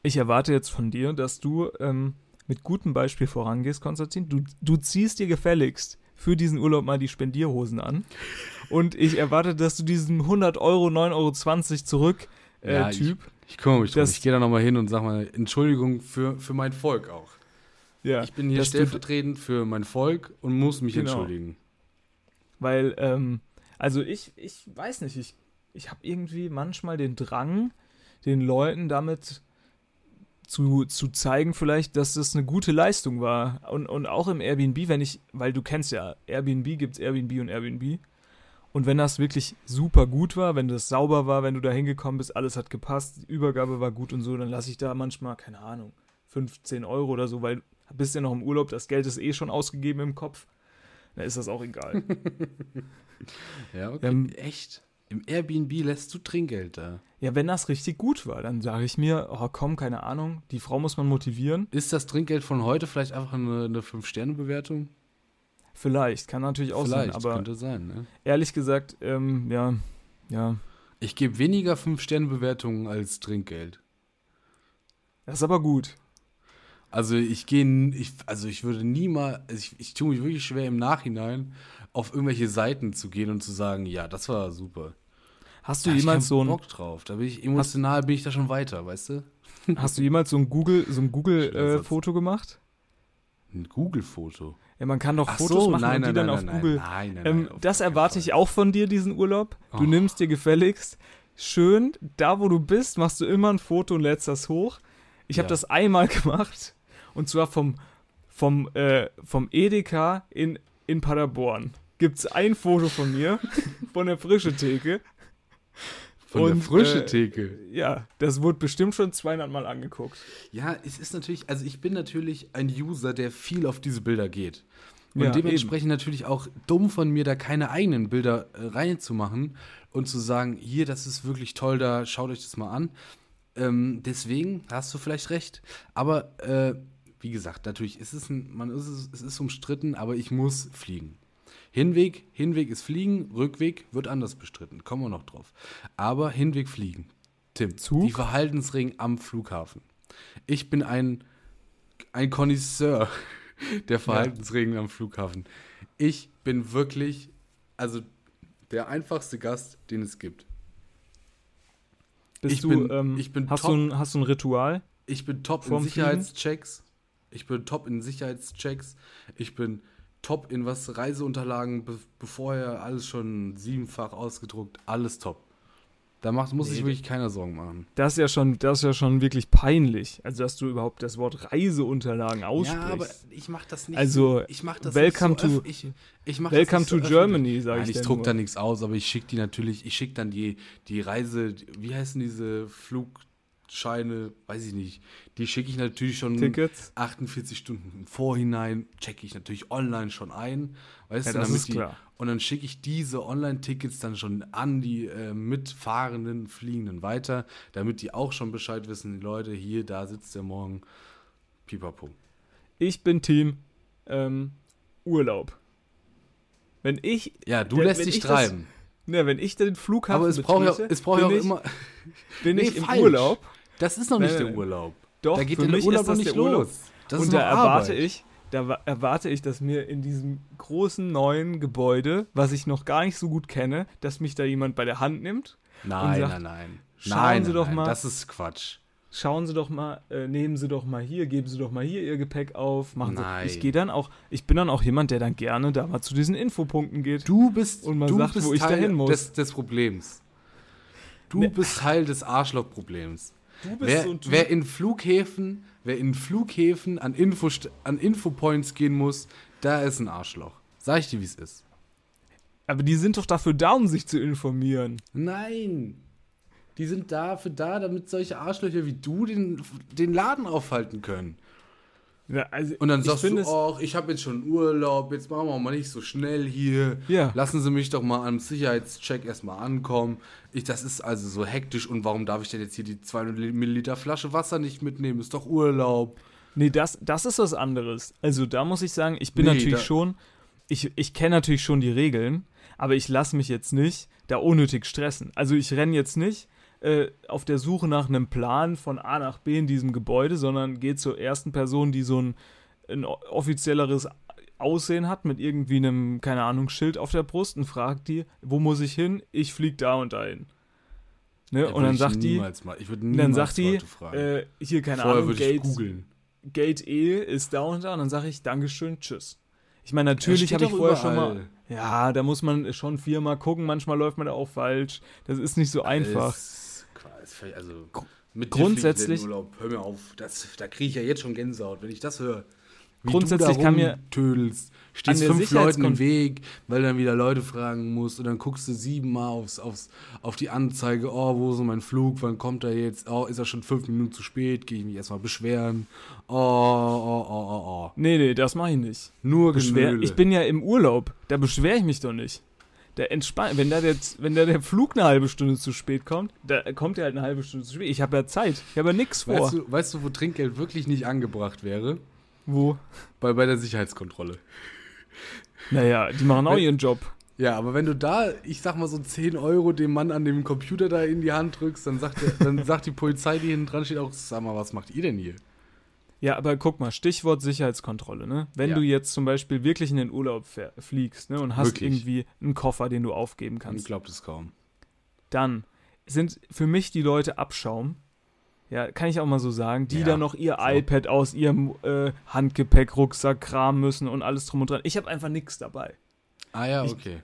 Ich erwarte jetzt von dir, dass du ähm, mit gutem Beispiel vorangehst, Konstantin. Du, du ziehst dir gefälligst für diesen Urlaub mal die Spendierhosen an. Und ich erwarte, dass du diesen 100 Euro, 9,20 Euro zurück äh, Ja, Typ. Ich kümmere mich drum. Ich gehe da nochmal hin und sag mal, Entschuldigung für, für mein Volk auch. Ja, Ich bin hier stellvertretend für mein Volk und muss mich Genau. entschuldigen. Weil, ähm, also ich, ich weiß nicht, ich, ich habe irgendwie manchmal den Drang, den Leuten damit zu, zu zeigen, vielleicht, dass das eine gute Leistung war. Und, und auch im Airbnb, wenn ich, weil du kennst ja, Airbnb gibt es Airbnb und Airbnb. Und wenn das wirklich super gut war, wenn das sauber war, wenn du da hingekommen bist, alles hat gepasst, die Übergabe war gut und so, dann lasse ich da manchmal, keine Ahnung, 15 Euro oder so, weil du bist ja noch im Urlaub, das Geld ist eh schon ausgegeben im Kopf. Dann ist das auch egal. Ja, okay. Ähm, Echt? Im Airbnb lässt du Trinkgeld da. ja, wenn das richtig gut war, dann sage ich mir, oh komm, keine Ahnung, die Frau muss man motivieren. Ist das Trinkgeld von heute vielleicht einfach eine, eine 5-Sterne-Bewertung? Vielleicht, kann natürlich auch Vielleicht, sein, aber könnte sein, ne? ehrlich gesagt, ähm, ja, ja, Ich gebe weniger 5-Sterne-Bewertungen als Trinkgeld. das ist aber gut. Also ich gehe, ich, also ich würde niemals, also ich, ich tue mich wirklich schwer im Nachhinein auf irgendwelche Seiten zu gehen und zu sagen, ja, das war super. Hast Da du ich jemals so ein, Bock drauf. Da bin ich emotional, bin ich da schon weiter, weißt du? hast du jemals so ein Google, so ein Google äh. Foto gemacht? Ein Google-Foto. Ja, man kann doch Ach Fotos so, machen nein, und die nein, dann nein, auf Google. nein, nein, ähm, nein, das erwarte ich auch von dir, diesen Urlaub. Du Oh. nimmst dir gefälligst schön, da wo du bist, machst du immer ein Foto und lädst das hoch. Ich habe Ja. das einmal gemacht und zwar vom, vom, äh, vom Edeka in, in Paderborn. Gibt es ein Foto von mir, von der frische Theke. Von der und, frische äh, Theke. Ja, das wurde bestimmt schon 200 Mal angeguckt. Ja, es ist natürlich, also ich bin natürlich ein User, der viel auf diese Bilder geht. Und Ja, dementsprechend natürlich auch dumm von mir, da keine eigenen Bilder äh, reinzumachen und zu sagen, hier, das ist wirklich toll, da schaut euch das mal an. Ähm, deswegen hast du vielleicht recht. Aber äh, wie gesagt, natürlich ist es, ein, man ist es, es ist umstritten, aber ich muss fliegen. Hinweg, Hinweg ist Fliegen, Rückweg wird anders bestritten. Kommen wir noch drauf. Aber Hinweg fliegen. Tim, Zug? die Verhaltensregeln am Flughafen. Ich bin ein, ein Connoisseur der Verhaltensregeln am Flughafen. Ich bin wirklich, also der einfachste Gast, den es gibt. Bist Ich du, bin- ähm, ich bin hast, top. du ein, hast du ein Ritual? Ich bin top in Sicherheitschecks. Ich bin top in Sicherheitschecks. Ich bin top in was Reiseunterlagen, be bevorher alles schon siebenfach ausgedruckt, alles top. Da macht, muss Nee, sich wirklich keiner Sorgen machen. Das ist ja schon, das ist ja schon wirklich peinlich. Also, dass du überhaupt das Wort Reiseunterlagen aussprichst. Ja, aber ich mach das nicht. Also, so, ich mach das welcome nicht so to- ich, ich mach Welcome das nicht to so Germany, sag Nein, ich ich druck da nichts aus, aber ich schicke die natürlich, ich schicke dann die, die Reise, wie heißen diese Flugscheine, weiß ich nicht, die schicke ich natürlich schon Tickets? 48 Stunden im Vorhinein, checke ich natürlich online schon ein, weißt Ja, du, das damit ist die, klar. und dann schicke ich diese Online-Tickets dann schon an die äh, mitfahrenden Fliegenden weiter, damit die auch schon Bescheid wissen, die Leute, hier, da sitzt der morgen, pipapo. Ich bin Team ähm, Urlaub. Wenn ich, Ja, du Ja, lässt dich ich das- treiben. ne, wenn ich den Flughafen Aber es braucht ja, es braucht ja auch ich, immer. bin Nee, ich im falsch. Urlaub. Das ist noch nicht der nein. Urlaub. Doch, da geht für der mich Urlaub ist noch das nicht der Urlaub. los. Das und ist da erwarte Arbeit. ich, da wa- erwarte ich, dass mir in diesem großen neuen Gebäude, was ich noch gar nicht so gut kenne, dass mich da jemand bei der Hand nimmt. Nein, sagt, nein, nein. schauen nein, Sie doch nein, mal. Das ist Quatsch. Schauen Sie doch mal, äh, nehmen Sie doch mal hier, geben Sie doch mal hier Ihr Gepäck auf, machen Nein. Sie. Ich gehe dann auch, ich bin dann auch jemand, der dann gerne da mal zu diesen Infopunkten geht. Du bist, Und man du sagt, bist wo ich Teil dahin muss. Des, des Problems. Du Ne. bist Teil des Arschloch-Problems. Du bist Wer, so ein Typ. wer in Flughäfen, wer in Flughäfen an, Info, an Infopoints gehen muss, da ist ein Arschloch. Sag ich dir, wie es ist. aber die sind doch dafür da, um sich zu informieren. Nein. Die sind dafür da, damit solche Arschlöcher wie du den, den Laden aufhalten können. Ja, also Und dann sagst du, ach, ich habe jetzt schon Urlaub, jetzt machen wir mal nicht so schnell hier. Ja. Lassen Sie mich doch mal am Sicherheitscheck erstmal ankommen. Ich, das ist also so hektisch und warum darf ich denn jetzt hier die 200 Milliliter Flasche Wasser nicht mitnehmen? Ist doch Urlaub. Nee, das, das ist was anderes. Also da muss ich sagen, ich bin Nee, natürlich schon, ich, ich kenne natürlich schon die Regeln, aber ich lasse mich jetzt nicht da unnötig stressen. Also ich renne jetzt nicht äh, auf der Suche nach einem Plan von A nach B in diesem Gebäude, sondern gehe zur ersten Person, die so ein, ein offizielleres Aussehen hat, mit irgendwie einem, keine Ahnung, Schild auf der Brust und fragt die, wo muss ich hin? Ich flieg da und dahin. Ne? Und dann sagt die, Mal, ich würde dann niemals sagt die, äh, hier, keine Vorher Ahnung, Gate. Gate E ist da und da und dann sage ich Dankeschön, tschüss. Ich meine, natürlich habe ich vorher schon überall. mal. Ja, da muss man schon viermal gucken, manchmal läuft man da auch falsch. Das ist nicht so einfach. Ist quasi- Also, mit grundsätzlich- Urlaub, hör mir auf. Das, da kriege ich ja jetzt schon Gänsehaut, wenn ich das höre. Wie Grundsätzlich kann mir tödelst, stehst fünf Leuten im Weg, weil dann wieder Leute fragen musst und dann guckst du siebenmal aufs, aufs, auf die Anzeige, oh, wo ist mein Flug, wann kommt er jetzt, oh, ist er schon fünf Minuten zu spät, gehe ich mich erstmal beschweren, oh, oh, oh, oh, oh. Nee, nee, das mache ich nicht. Nur Beschwer Genöle. ich bin ja im Urlaub, da beschwere ich mich doch nicht. Der entspannt, wenn da der, wenn da der Flug eine halbe Stunde zu spät kommt, da kommt er halt eine halbe Stunde zu spät. Ich habe ja Zeit, ich habe ja nichts vor. Weißt du, weißt du, wo Trinkgeld wirklich nicht angebracht wäre? Wo? Bei, bei der Sicherheitskontrolle. Naja, die machen auch ihren Job. Ja, aber wenn du da, ich sag mal so 10 Euro dem Mann an dem Computer da in die Hand drückst, dann sagt, der, dann sagt die Polizei, die hinten dran steht, auch, sag mal, was macht ihr denn hier? Ja, aber guck mal, Stichwort Sicherheitskontrolle, ne? Wenn Ja. du jetzt zum Beispiel wirklich in den Urlaub fliegst, ne, und hast Wirklich? irgendwie einen Koffer, den du aufgeben kannst, glaubt es kaum. dann sind für mich die Leute Abschaum. Ja, kann ich auch mal so sagen, die Ja, dann noch ihr so. iPad aus ihrem äh, Handgepäck, Rucksack kramen müssen und alles drum und dran. Ich habe einfach nichts dabei. Ah ja, Ich- okay.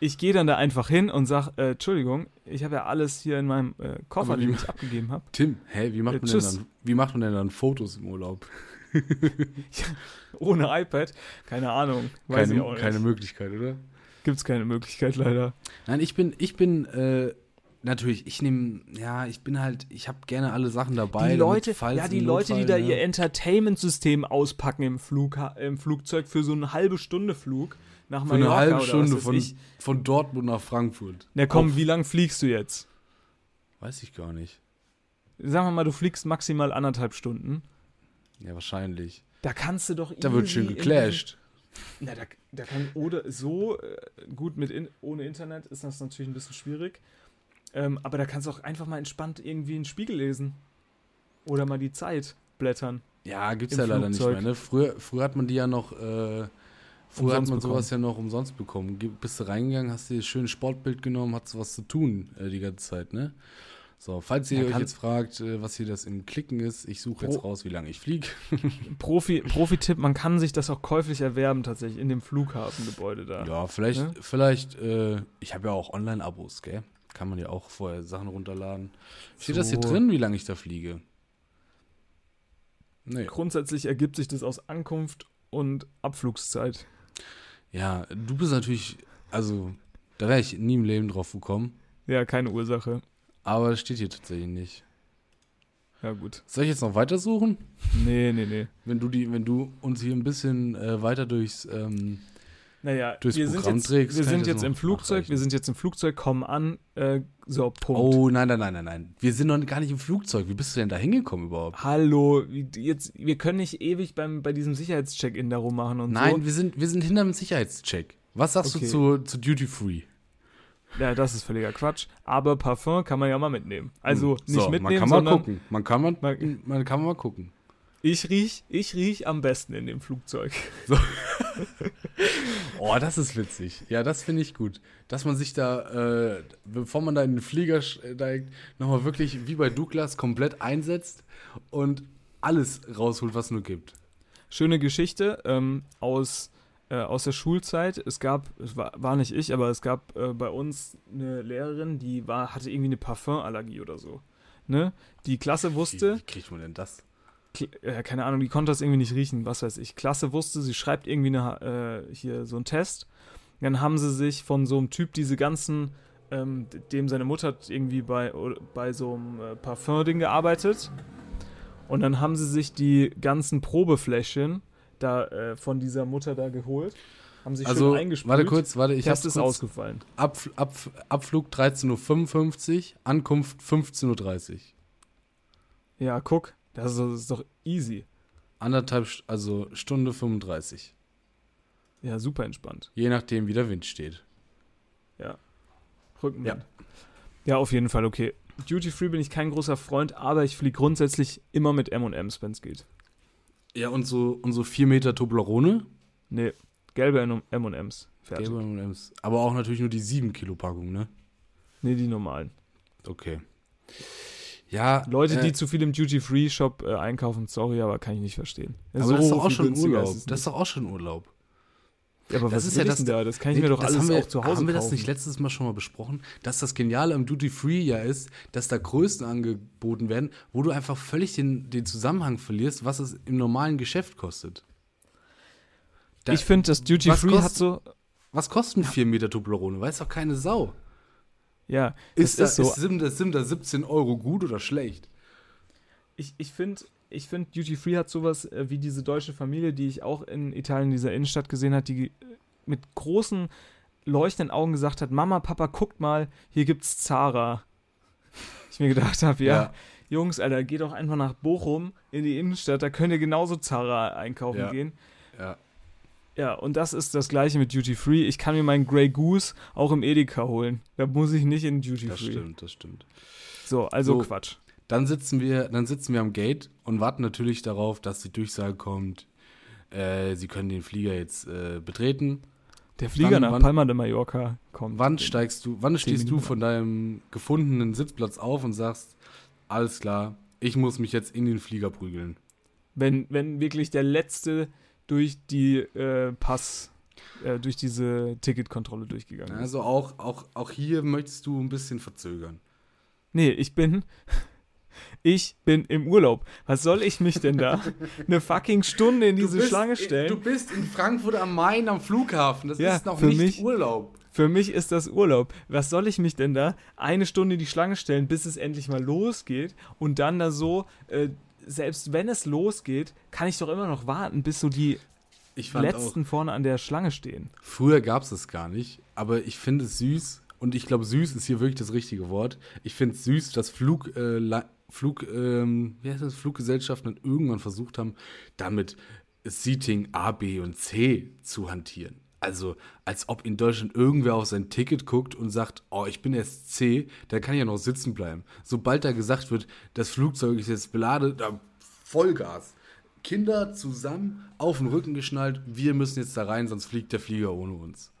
Ich gehe dann da einfach hin und sag, äh, Entschuldigung, ich habe ja alles hier in meinem äh, Koffer, den ich abgegeben habe. Tim, hä, wie macht, Äh, man denn dann, wie macht man denn dann Fotos im Urlaub? Ohne iPad, keine Ahnung, weiß ich auch Keine, nicht. keine Möglichkeit, oder? Gibt's keine Möglichkeit leider. Nein, ich bin, ich bin, äh, natürlich, ich nehme, ja, ich bin halt, ich habe gerne alle Sachen dabei. die damit, Leute, falls ja, die Leute, die Notfall, da ne? ihr Entertainment-System auspacken im, Flug, im Flugzeug für so eine halbe Stunde Flug nach Für Mallorca eine halbe oder Stunde von, ich. von Dortmund nach Frankfurt. Na komm, Auf- wie lang fliegst du jetzt? Weiß ich gar nicht. Sagen wir mal, du fliegst maximal anderthalb Stunden. Ja, wahrscheinlich. Da kannst du doch Da wird schön geclasht. Na, da, da kann oder so äh, gut mit in, ohne Internet ist das natürlich ein bisschen schwierig. Ähm, aber da kannst du auch einfach mal entspannt irgendwie einen Spiegel lesen. Oder mal die Zeit blättern. Ja, gibt's ja leider nicht Flugzeug. mehr. Ne? Früher, früher hat man die ja noch, äh, früher hat man bekommen. sowas ja noch umsonst bekommen. Bist du reingegangen, hast dir ein schönes Sportbild genommen, hast was zu tun äh, die ganze Zeit, ne? So, falls ihr Ja, euch jetzt fragt, äh, was hier das im Klicken ist, ich suche jetzt raus, wie lange ich fliege. Profi, Profi-Tipp, man kann sich das auch käuflich erwerben, tatsächlich, in dem Flughafengebäude da. Ja, vielleicht, Ne? vielleicht, äh, ich habe ja auch Online-Abos, gell? Kann man ja auch vorher Sachen runterladen. Steht das hier So. drin, wie lange ich da fliege? Nee. Grundsätzlich ergibt sich das aus Ankunft und Abflugszeit. Ja, du bist natürlich, also, da wäre ich nie im Leben drauf gekommen. Ja, keine Ursache. Aber das steht hier tatsächlich nicht. Ja, gut. Soll ich jetzt noch weitersuchen? Nee, nee, nee. Wenn du die, wenn du uns hier ein bisschen äh, weiter durchs ähm, Naja, Durchs wir sind Programm jetzt, trägst, wir sind jetzt im Flugzeug, wir sind jetzt im Flugzeug, kommen an, äh, so, Punkt. Oh, nein, nein, nein, nein, nein. Wir sind noch gar nicht im Flugzeug. Wie bist du denn da hingekommen überhaupt? Hallo, jetzt, wir können nicht ewig beim, bei diesem Sicherheitscheck-In darum machen und Nein, so. wir sind, wir sind hinterm Sicherheitscheck. Was sagst Okay. du zu, zu Duty Free? Ja, das ist völliger Quatsch. Aber Parfum kann man ja mal mitnehmen. Also Hm. nicht so, mitnehmen, man kann mal sondern gucken. Man kann, man, Man- man kann mal gucken. Ich riech, ich riech am besten in dem Flugzeug. Oh, das ist witzig. Ja, das finde ich gut. Dass man sich da, äh, bevor man da in den Flieger steigt, nochmal wirklich wie bei Douglas komplett einsetzt und alles rausholt, was nur gibt. Schöne Geschichte ähm, aus, äh, aus der Schulzeit. Es gab, es war, war nicht ich, aber es gab äh, bei uns eine Lehrerin, die war, hatte irgendwie eine Parfümallergie oder so. Ne? Die Klasse Wie, wusste, wie kriegt man denn das? Äh, keine Ahnung, die konnte das irgendwie nicht riechen, was weiß ich. Klasse wusste, sie schreibt irgendwie eine, äh, hier so einen Test. Dann haben sie sich von so einem Typ diese ganzen, ähm, dem seine Mutter hat irgendwie bei, bei so einem äh, Parfum-Ding gearbeitet. Und dann haben sie sich die ganzen Probefläschchen da äh, von dieser Mutter da geholt. Haben sich Also, schön eingespült. warte kurz, warte, ich Test habe ist ausgefallen. Ab, ab, Abflug 13.55 Uhr, Ankunft 15.30 Uhr. Ja, guck, das ist, das ist doch easy. Anderthalb, also Stunde 35. Ja, super entspannt. Je nachdem, wie der Wind steht. Rückenwind. Ja. auf jeden Fall okay. Duty Free bin ich kein großer Freund, aber ich fliege grundsätzlich immer mit M&M's, wenn es geht. Ja, und so, und so 4 Meter Toblerone. Nee, gelbe M&M's. Gelbe M&M's. Aber auch natürlich nur die 7 Kilo Packung, ne? Nee, die normalen. Okay. Ja, Leute, äh, die zu viel im Duty Free Shop äh, einkaufen, sorry, aber kann ich nicht verstehen. aber das ist doch auch schon Urlaub. Das ist doch auch schon Urlaub. ja, aber das was ist ja das- das da? Das kann ich Nee, mir doch das alles haben wir, auch zu Hause Haben wir das kaufen. nicht letztes Mal schon mal besprochen, dass das Geniale am Duty Free ja ist, dass da Größen angeboten werden, wo du einfach völlig den, den Zusammenhang verlierst, was es im normalen Geschäft kostet. Da- ich finde, das Duty Free kost- hat so. Was kosten 4 Meter Toblerone? Weiß doch keine Sau. Ja, Ist, ist, da, so. ist, sind, da, sind da 17 Euro gut oder schlecht? ich ich finde, ich find, Duty Free hat sowas äh, wie diese deutsche Familie, die ich auch in Italien, dieser Innenstadt gesehen habe, die äh, mit großen, leuchtenden Augen gesagt hat: Mama, Papa, guckt mal, hier gibt's Zara. Ich mir gedacht habe, ja, Ja. Jungs, Alter, geht doch einfach nach Bochum in die Innenstadt, da könnt ihr genauso Zara einkaufen Ja. gehen. Ja. Ja, und das ist das gleiche mit Duty Free. Ich kann mir meinen Grey Goose auch im Edeka holen. Da muss ich nicht in Duty Das Free. stimmt, das stimmt. So, also So. Quatsch. Dann sitzen wir, dann sitzen wir am Gate und warten natürlich darauf, dass die Durchsage kommt. Äh, sie können den Flieger jetzt äh, betreten. Der Flieger Wann- nach wann- Palma de Mallorca kommt. Wann steigst du, wann stehst du Minuten. von deinem gefundenen Sitzplatz auf und sagst, alles klar, ich muss mich jetzt in den Flieger prügeln. Wenn, wenn wirklich der Letzte durch die äh, Pass, äh, durch diese Ticketkontrolle durchgegangen ist. Also auch, auch, auch hier möchtest du ein bisschen verzögern. Nee, ich bin. Ich bin im Urlaub. Was soll ich mich denn da eine fucking Stunde in diese Schlange stellen? Du bist in Frankfurt am Main am Flughafen. Das Ja, ist noch für nicht mich- Urlaub. Für mich ist das Urlaub. Was soll ich mich denn da eine Stunde in die Schlange stellen, bis es endlich mal losgeht und dann da so, äh, selbst wenn es losgeht, kann ich doch immer noch warten, bis so die fand auch, Letzten vorne an der Schlange stehen. früher gab es das gar nicht, aber ich finde es süß und ich glaube, süß ist hier wirklich das richtige Wort. Ich finde es süß, dass Flug, äh, Flug, ähm, wie heißt das, Fluggesellschaften irgendwann versucht haben, damit Seating A, B und C zu hantieren. Also, als ob in Deutschland irgendwer auf sein Ticket guckt und sagt, oh, ich bin erst C, dann kann ich ja noch sitzen bleiben. Sobald da gesagt wird, das Flugzeug ist jetzt beladen, da Vollgas. Kinder zusammen auf den Rücken geschnallt, wir müssen jetzt da rein, sonst fliegt der Flieger ohne uns.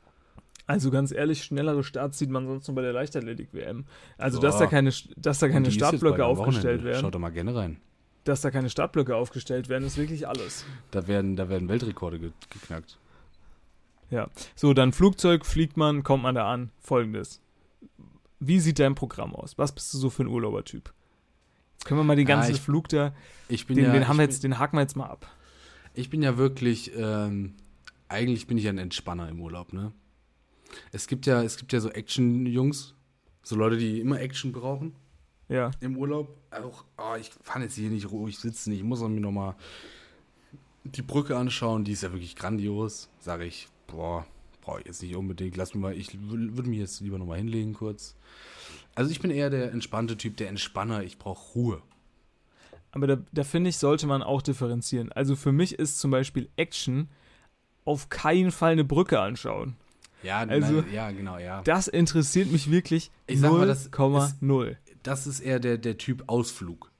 Also ganz ehrlich, schnellere Starts sieht man sonst nur bei der Leichtathletik-WM. Also, So. dass da keine, dass da keine Startblöcke aufgestellt werden, Schaut doch mal gerne rein. dass da keine Startblöcke aufgestellt werden, ist wirklich alles. Da werden, da werden Weltrekorde ge geknackt. Ja. So, dann Flugzeug, fliegt man, kommt man da an. Folgendes. Wie sieht dein Programm aus? Was bist du so für ein Urlaubertyp? Jetzt können wir mal den Ja, ganzen ich- Flug da, Ich bin den, ja, den haben wir bin, jetzt, den haken wir jetzt mal ab. Ich bin ja wirklich, ähm, eigentlich bin ich ein Entspanner im Urlaub, ne? Es gibt ja, es gibt ja so Action-Jungs, so Leute, die immer Action brauchen Ja. im Urlaub. Auch, oh, ich kann jetzt hier nicht ruhig sitzen, ich muss mir nochmal die Brücke anschauen, die ist ja wirklich grandios. Sage ich, boah, brauche ich jetzt nicht unbedingt, lass mich mal, ich wü- würde mich jetzt lieber nochmal hinlegen kurz. Also ich bin eher der entspannte Typ, der Entspanner, ich brauche Ruhe. Aber da, da finde ich, sollte man auch differenzieren. Also für mich ist zum Beispiel Action auf keinen Fall eine Brücke anschauen. Ja, Also- nein, ja, genau, ja. Das interessiert mich wirklich Ich sag mal, das 0,0. Das ist eher der, der Typ Ausflug.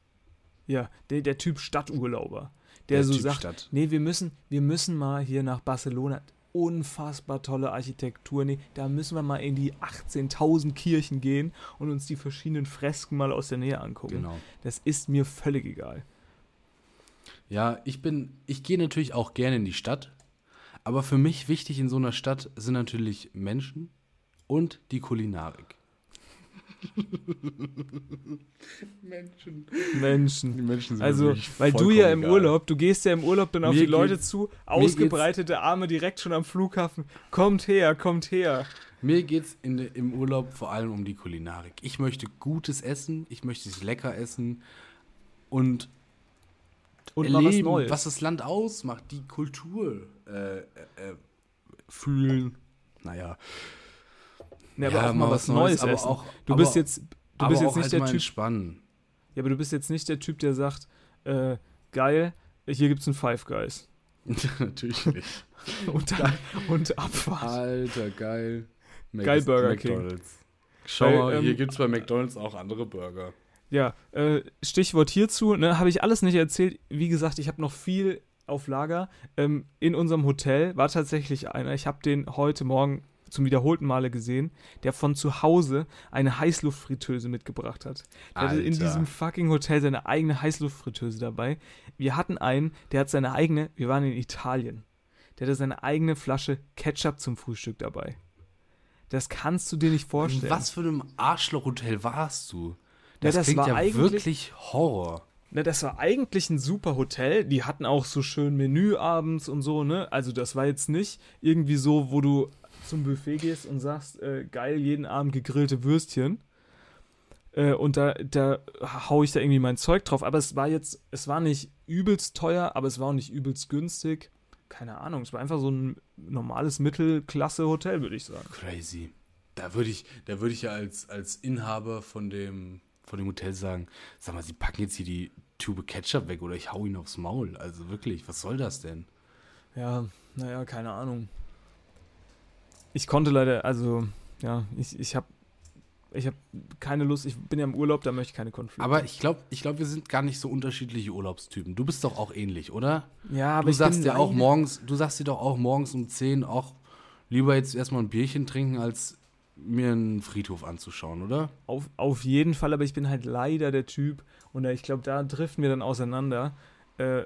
Ja, der, der Typ Stadturlauber. Der, Der so Typ sagt, Stadt. nee, wir müssen, wir müssen mal hier nach Barcelona. Unfassbar tolle Architektur. Nee, da müssen wir mal in die 18.000 Kirchen gehen und uns die verschiedenen Fresken mal aus der Nähe angucken. Genau. Das ist mir völlig egal. Ja, ich bin, ich gehe natürlich auch gerne in die Stadt, aber für mich wichtig in so einer Stadt sind natürlich Menschen und die Kulinarik. Menschen. Menschen. Die Menschen sind Also, weil du ja im egal. Urlaub, du gehst ja im Urlaub dann auf Mir die Leute zu, ausgebreitete Arme direkt schon am Flughafen. Kommt her, kommt her. Mir geht es im Urlaub vor allem um die Kulinarik. Ich möchte gutes Essen, ich möchte es lecker essen und, Und mal was erleben, Neues. was das Land ausmacht, die Kultur äh, äh, äh, fühlen. Naja, Ja, Ja, aber auch mal was Neues, aber essen. auch- du bist jetzt, du bist jetzt nicht der Typ, entspannen. ja, aber du bist jetzt nicht der Typ, der sagt, äh, geil, hier gibt's ein Five Guys. Natürlich nicht. Und und Abfahrt. Alter, geil. Geil, Burger King. McDonald's. Schau Weil, mal, hier ähm, gibt es bei McDonalds auch andere Burger. Ja, äh, Stichwort hierzu, ne, habe ich alles nicht erzählt. Wie gesagt, ich habe noch viel auf Lager. Ähm, in unserem Hotel war tatsächlich einer, ich habe den heute Morgen zum wiederholten Male gesehen, der von zu Hause eine Heißluftfritteuse mitgebracht hat. Der hatte in Alter. diesem fucking Hotel seine eigene Heißluftfritteuse dabei. Wir hatten einen, der hat seine eigene, wir waren in Italien, der hatte seine eigene Flasche Ketchup zum Frühstück dabei. Das kannst du dir nicht vorstellen. Was für einem Arschlochhotel warst du? Ja, Das, das klingt war ja wirklich Horror. Na, das war eigentlich ein super Hotel. Die hatten auch so schön Menü abends und so, ne? Also das war jetzt nicht irgendwie so, wo du zum Buffet gehst und sagst, äh, geil, jeden Abend gegrillte Würstchen. Äh, und da, da hau ich da irgendwie mein Zeug drauf. Aber es war jetzt, es war nicht übelst teuer, aber es war auch nicht übelst günstig. Keine Ahnung, es war einfach so ein normales Mittelklasse-Hotel, würde ich sagen. Crazy. Da würde ich, da würde ich ja als, als Inhaber von dem, von dem Hotel sagen, sag mal, sie packen jetzt hier die Tube Ketchup weg oder ich hau ihn aufs Maul. Also wirklich, was soll das denn? Ja, naja, keine Ahnung. Ich konnte leider, also, ja, ich, ich habe ich hab keine Lust, ich bin ja im Urlaub, da möchte ich keine Konflikte. Aber ich glaube, ich glaub, wir sind gar nicht so unterschiedliche Urlaubstypen. Du bist doch auch ähnlich, oder? ja, aber du ich sagst bin ja auch morgens, du sagst dir doch auch morgens um 10 auch lieber jetzt erstmal ein Bierchen trinken, als mir einen Friedhof anzuschauen, oder? Auf, auf jeden Fall, aber ich bin halt leider der Typ, und ich glaube, da driften wir dann auseinander. Äh,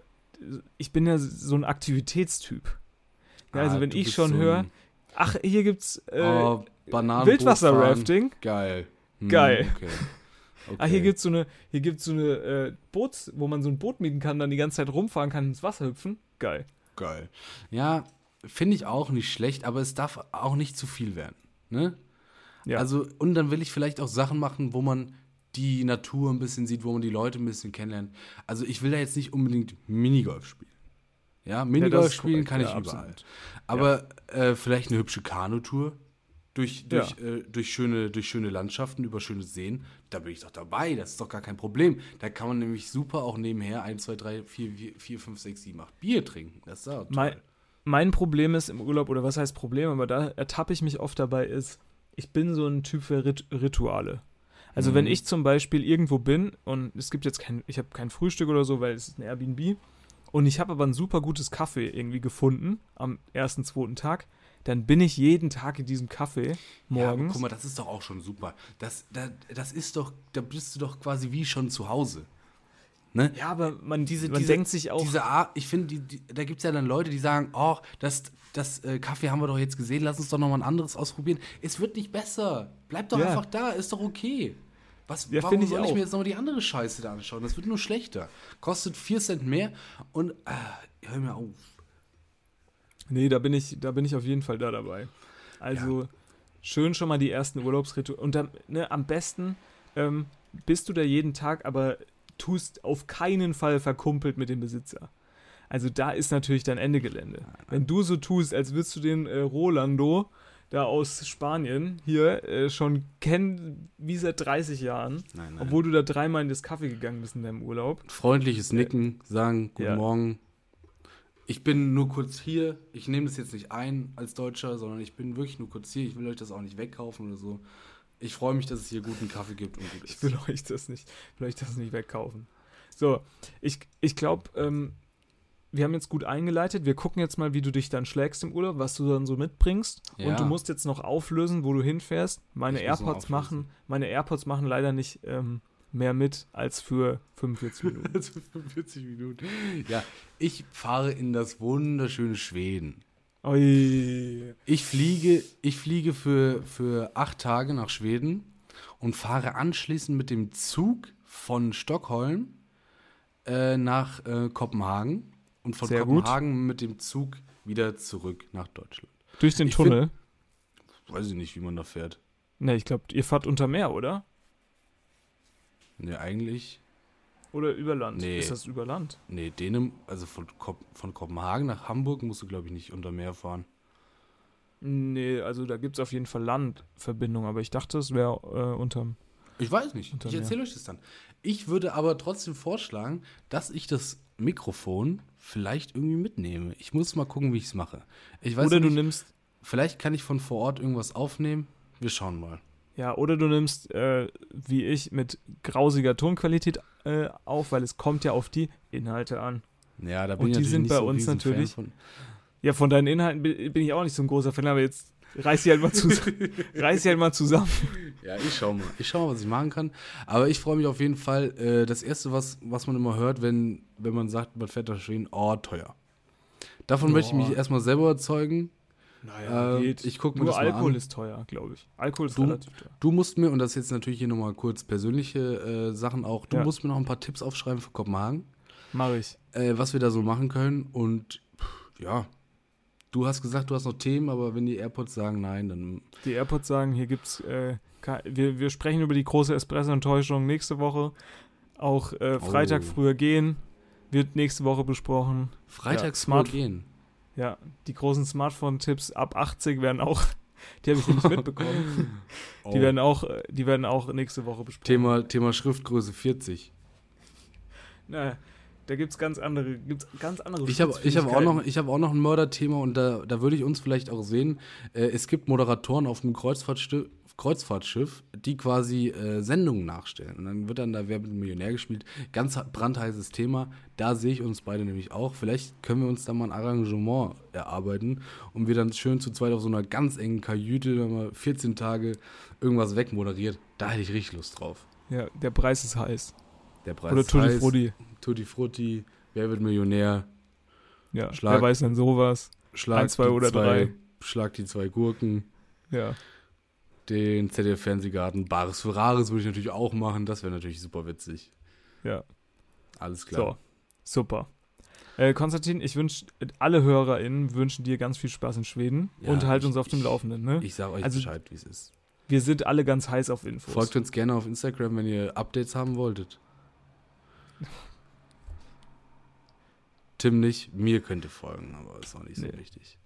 ich bin ja so ein Aktivitätstyp. Ja, also, Ah, wenn du ich schon so höre, ach, hier gibt's äh, oh, Bananen Wildwasser-Rafting. Geil. Hm, Geil. Okay. Ah, hier Okay. gibt's so eine, hier gibt's so eine äh, Boots, wo man so ein Boot mieten kann, dann die ganze Zeit rumfahren kann, ins Wasser hüpfen. Geil. Geil. Ja, finde ich auch nicht schlecht, aber es darf auch nicht zu viel werden. Ne? Ja. Also, und dann will ich vielleicht auch Sachen machen, wo man die Natur ein bisschen sieht, wo man die Leute ein bisschen kennenlernt. Also, ich will da jetzt nicht unbedingt Minigolf spielen. Ja, Minigolf ist spielen korrekt, kann ja, ich überall. absolut. Aber äh, vielleicht eine hübsche Kanutour durch, Ja. durch, äh, durch, schöne, durch schöne Landschaften, über schöne Seen, da bin ich doch dabei. Das ist doch gar kein Problem. Da kann man nämlich super auch nebenher 1, 2, 3, 4, 4 5, 6, 7, 8 Bier trinken. Das ist toll. Mein, mein Problem ist im Urlaub, oder was heißt Problem, aber da ertappe ich mich oft dabei, ist, ich bin so ein Typ für Rit Rituale. Also Mhm. wenn ich zum Beispiel irgendwo bin und es gibt jetzt kein, ich habe kein Frühstück oder so, weil es ist ein Airbnb und ich habe aber ein super gutes Kaffee irgendwie gefunden am ersten, zweiten Tag, dann bin ich jeden Tag in diesem Ja, aber morgens. guck mal, das ist doch auch schon super. Das, da, das ist doch, da bist du doch quasi wie schon zu Hause. Ne? Ja, aber man, Diese, man diese, denkt sich auch, Diese Art, ich finde, da gibt es ja dann Leute, die sagen, oh, das, das äh, Kaffee haben wir doch jetzt gesehen, lass uns doch nochmal ein anderes ausprobieren. Es wird nicht besser. Bleib doch Ja. einfach da, ist doch okay. Was, Ja, warum finde ich soll ich auch. mir jetzt nochmal die andere Scheiße da anschauen? Das wird nur schlechter. Kostet 4 Cent mehr und ah, hör mir auf. Nee, da bin ich, da bin ich auf jeden Fall da dabei. Also schön schon mal die ersten Urlaubsrituale. Und dann, ne, am besten ähm, bist du da jeden Tag, aber tust auf keinen Fall verkumpelt mit dem Besitzer. Also da ist natürlich dein Ende Gelände. Wenn du so tust, als würdest du den äh, Rolando da aus Spanien hier äh, schon kennen wie seit 30 Jahren, Nein, nein. obwohl du da dreimal in das Kaffee gegangen bist in deinem Urlaub. freundliches Nicken, sagen, guten Ja. Morgen. Ich bin nur kurz hier. Ich nehme das jetzt nicht ein als Deutscher, sondern ich bin wirklich nur kurz hier. Ich will euch das auch nicht wegkaufen oder so. Ich freue mich, dass es hier guten Kaffee gibt und gut Ich will euch das nicht, will euch das nicht wegkaufen. So, ich, ich glaube, ähm, wir haben jetzt gut eingeleitet. Wir gucken jetzt mal, wie du dich dann schlägst im Urlaub, was du dann so mitbringst. Ja. Und du musst jetzt noch auflösen, wo du hinfährst. Meine Ich AirPods machen, meine AirPods machen leider nicht ähm, mehr mit als für 45 Minuten. Also 45 Minuten. Ja, ich fahre in das wunderschöne Schweden. Ui. Ich fliege, ich fliege für, für acht Tage nach Schweden und fahre anschließend mit dem Zug von Stockholm äh, nach äh, Kopenhagen und von Sehr gut. Kopenhagen mit dem Zug wieder zurück nach Deutschland. Durch den Ich Tunnel. Weiß ich nicht, wie man da fährt. Ne, ich glaube, ihr fahrt unter Meer, oder? Ne, eigentlich. Oder über Land? Nee. Ist das über Land? Nee, Dänem, also von, Kop von Kopenhagen nach Hamburg musst du, glaube ich, nicht unter Meer fahren. Nee, also da gibt es auf jeden Fall Landverbindung, aber ich dachte, es wäre äh, unterm. Ich weiß nicht. Unter ich erzähle euch das dann. Ich würde aber trotzdem vorschlagen, dass ich das Mikrofon vielleicht irgendwie mitnehme. Ich muss mal gucken, wie ich es mache. Ich weiß Oder du nicht, nimmst vielleicht kann ich von vor Ort irgendwas aufnehmen. Wir schauen mal. Ja, oder du nimmst, äh, wie ich, mit grausiger Tonqualität äh, auf, weil es kommt ja auf die Inhalte an. Ja, da Und bin ich die natürlich sind nicht bei so ein natürlich- Von. Ja, von deinen Inhalten bi- bin ich auch nicht so ein großer Fan, aber jetzt reiß sie halt mal, zus reiß sie halt mal zusammen. Ja, ich schau mal. Ich schau mal, was ich machen kann. Aber ich freue mich auf jeden Fall. Äh, das erste, was, was man immer hört, wenn, wenn man sagt, man fährt nach Schweden, oh, teuer. Davon Ja. möchte ich mich erstmal selber überzeugen. Naja, Ähm, geht. ich guck mir Nur das mal Alkohol an. ist teuer, glaube ich. Alkohol ist Du- relativ teuer. Du musst mir, und das ist jetzt natürlich hier nochmal kurz persönliche äh, Sachen auch, du Ja. musst mir noch ein paar Tipps aufschreiben für Kopenhagen, Mache ich. äh, was wir da so machen können. Und pff, ja, du hast gesagt, du hast noch Themen, aber wenn die AirPods sagen nein, dann Die AirPods sagen, hier gibt's, äh, wir, wir sprechen über die große Espresso-Enttäuschung nächste Woche. Auch äh, Freitag Oh. früher gehen wird nächste Woche besprochen. freitags Smart- früh gehen. Ja, die großen Smartphone-Tipps ab 80 werden auch, die habe ich nicht mitbekommen. Die, werden auch, äh, die werden auch nächste Woche besprochen. Thema, Thema Schriftgröße 40. Naja, da gibt's ganz andere, gibt's ganz andere Ich habe hab auch, noch- ich hab auch noch ein Mörderthema und da, da würde ich uns vielleicht auch sehen. Äh, es gibt Moderatoren auf dem Kreuzfahrtschiff, Kreuzfahrtschiff die quasi äh, Sendungen nachstellen. Und dann wird dann da Wer mit Millionär gespielt. Ganz brandheißes Thema. Da sehe ich uns beide nämlich auch. Vielleicht können wir uns da mal ein Arrangement erarbeiten und wir dann schön zu zweit auf so einer ganz engen Kajüte dann mal 14 Tage irgendwas wegmoderiert. Da hätte ich richtig Lust drauf. Ja, der Preis ist heiß. Der Preis Oder Tutti heiß. Frutti. Tutti Frutti. Wer wird Millionär? Ja, Schlag. wer weiß denn sowas? Schlag Ein, zwei oder zwei, drei. Schlag die zwei Gurken. Ja, Den ZDF-Fernsehgarten. Bares für Rares würde ich natürlich auch machen. Das wäre natürlich super witzig. ja. Alles klar. So, super. Äh, Konstantin, ich wünsche, alle HörerInnen wünschen dir ganz viel Spaß in Schweden Ja, und halt ich- uns auf dem Laufenden. Ne? Ich sage euch Also- Bescheid, wie es ist. Wir sind alle ganz heiß auf Infos. Folgt uns gerne auf Instagram, wenn ihr Updates haben wolltet. Tim nicht, mir könnt ihr folgen, aber ist auch nicht so Nee. wichtig.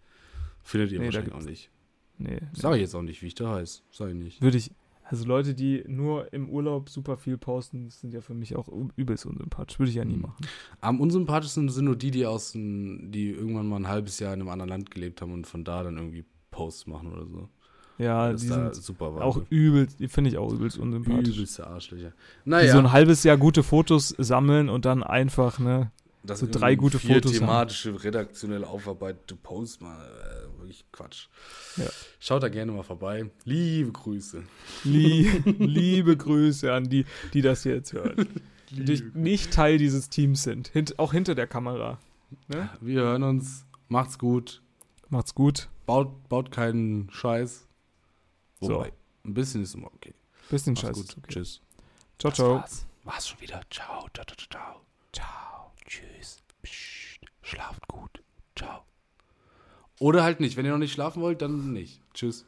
Findet ihr Nee, wahrscheinlich auch nicht. Nee, Sag ich jetzt auch nicht, wie ich da heiße. Sag ich nicht. würde ich. Also Leute, die nur im Urlaub super viel posten, sind ja für mich auch übelst unsympathisch. Würde ich ja nie machen. Am unsympathischsten sind nur die, die aus die irgendwann mal ein halbes Jahr in einem anderen Land gelebt haben und von da dann irgendwie Posts machen oder so. Ja, die sind super war. auch übelst, die finde ich auch übelst unsympathisch. übelste Arschlöcher. Die Naja, so ein halbes Jahr gute Fotos sammeln und dann einfach, ne? das so drei gute vier Fotos haben. thematische, redaktionell aufarbeitete Posts mal, äh, wirklich Quatsch. Ja. Schaut da gerne mal vorbei. Liebe Grüße. Lie liebe Grüße an die, die das jetzt hören. Die nicht Teil dieses Teams sind. Hint auch hinter der Kamera. Ne? Wir hören uns. Macht's gut. Macht's gut. Baut, baut keinen Scheiß. So. Wobei, ein bisschen ist immer okay. Bisschen Macht's Scheiß. gut. ist Okay. Tschüss. Ciao, Das ciao. war's. War's schon wieder. Ciao, ciao, ciao, ciao. Ciao. Tschüss. Psst. Schlaft gut. Ciao. Oder halt nicht. Wenn ihr noch nicht schlafen wollt, dann nicht. Tschüss.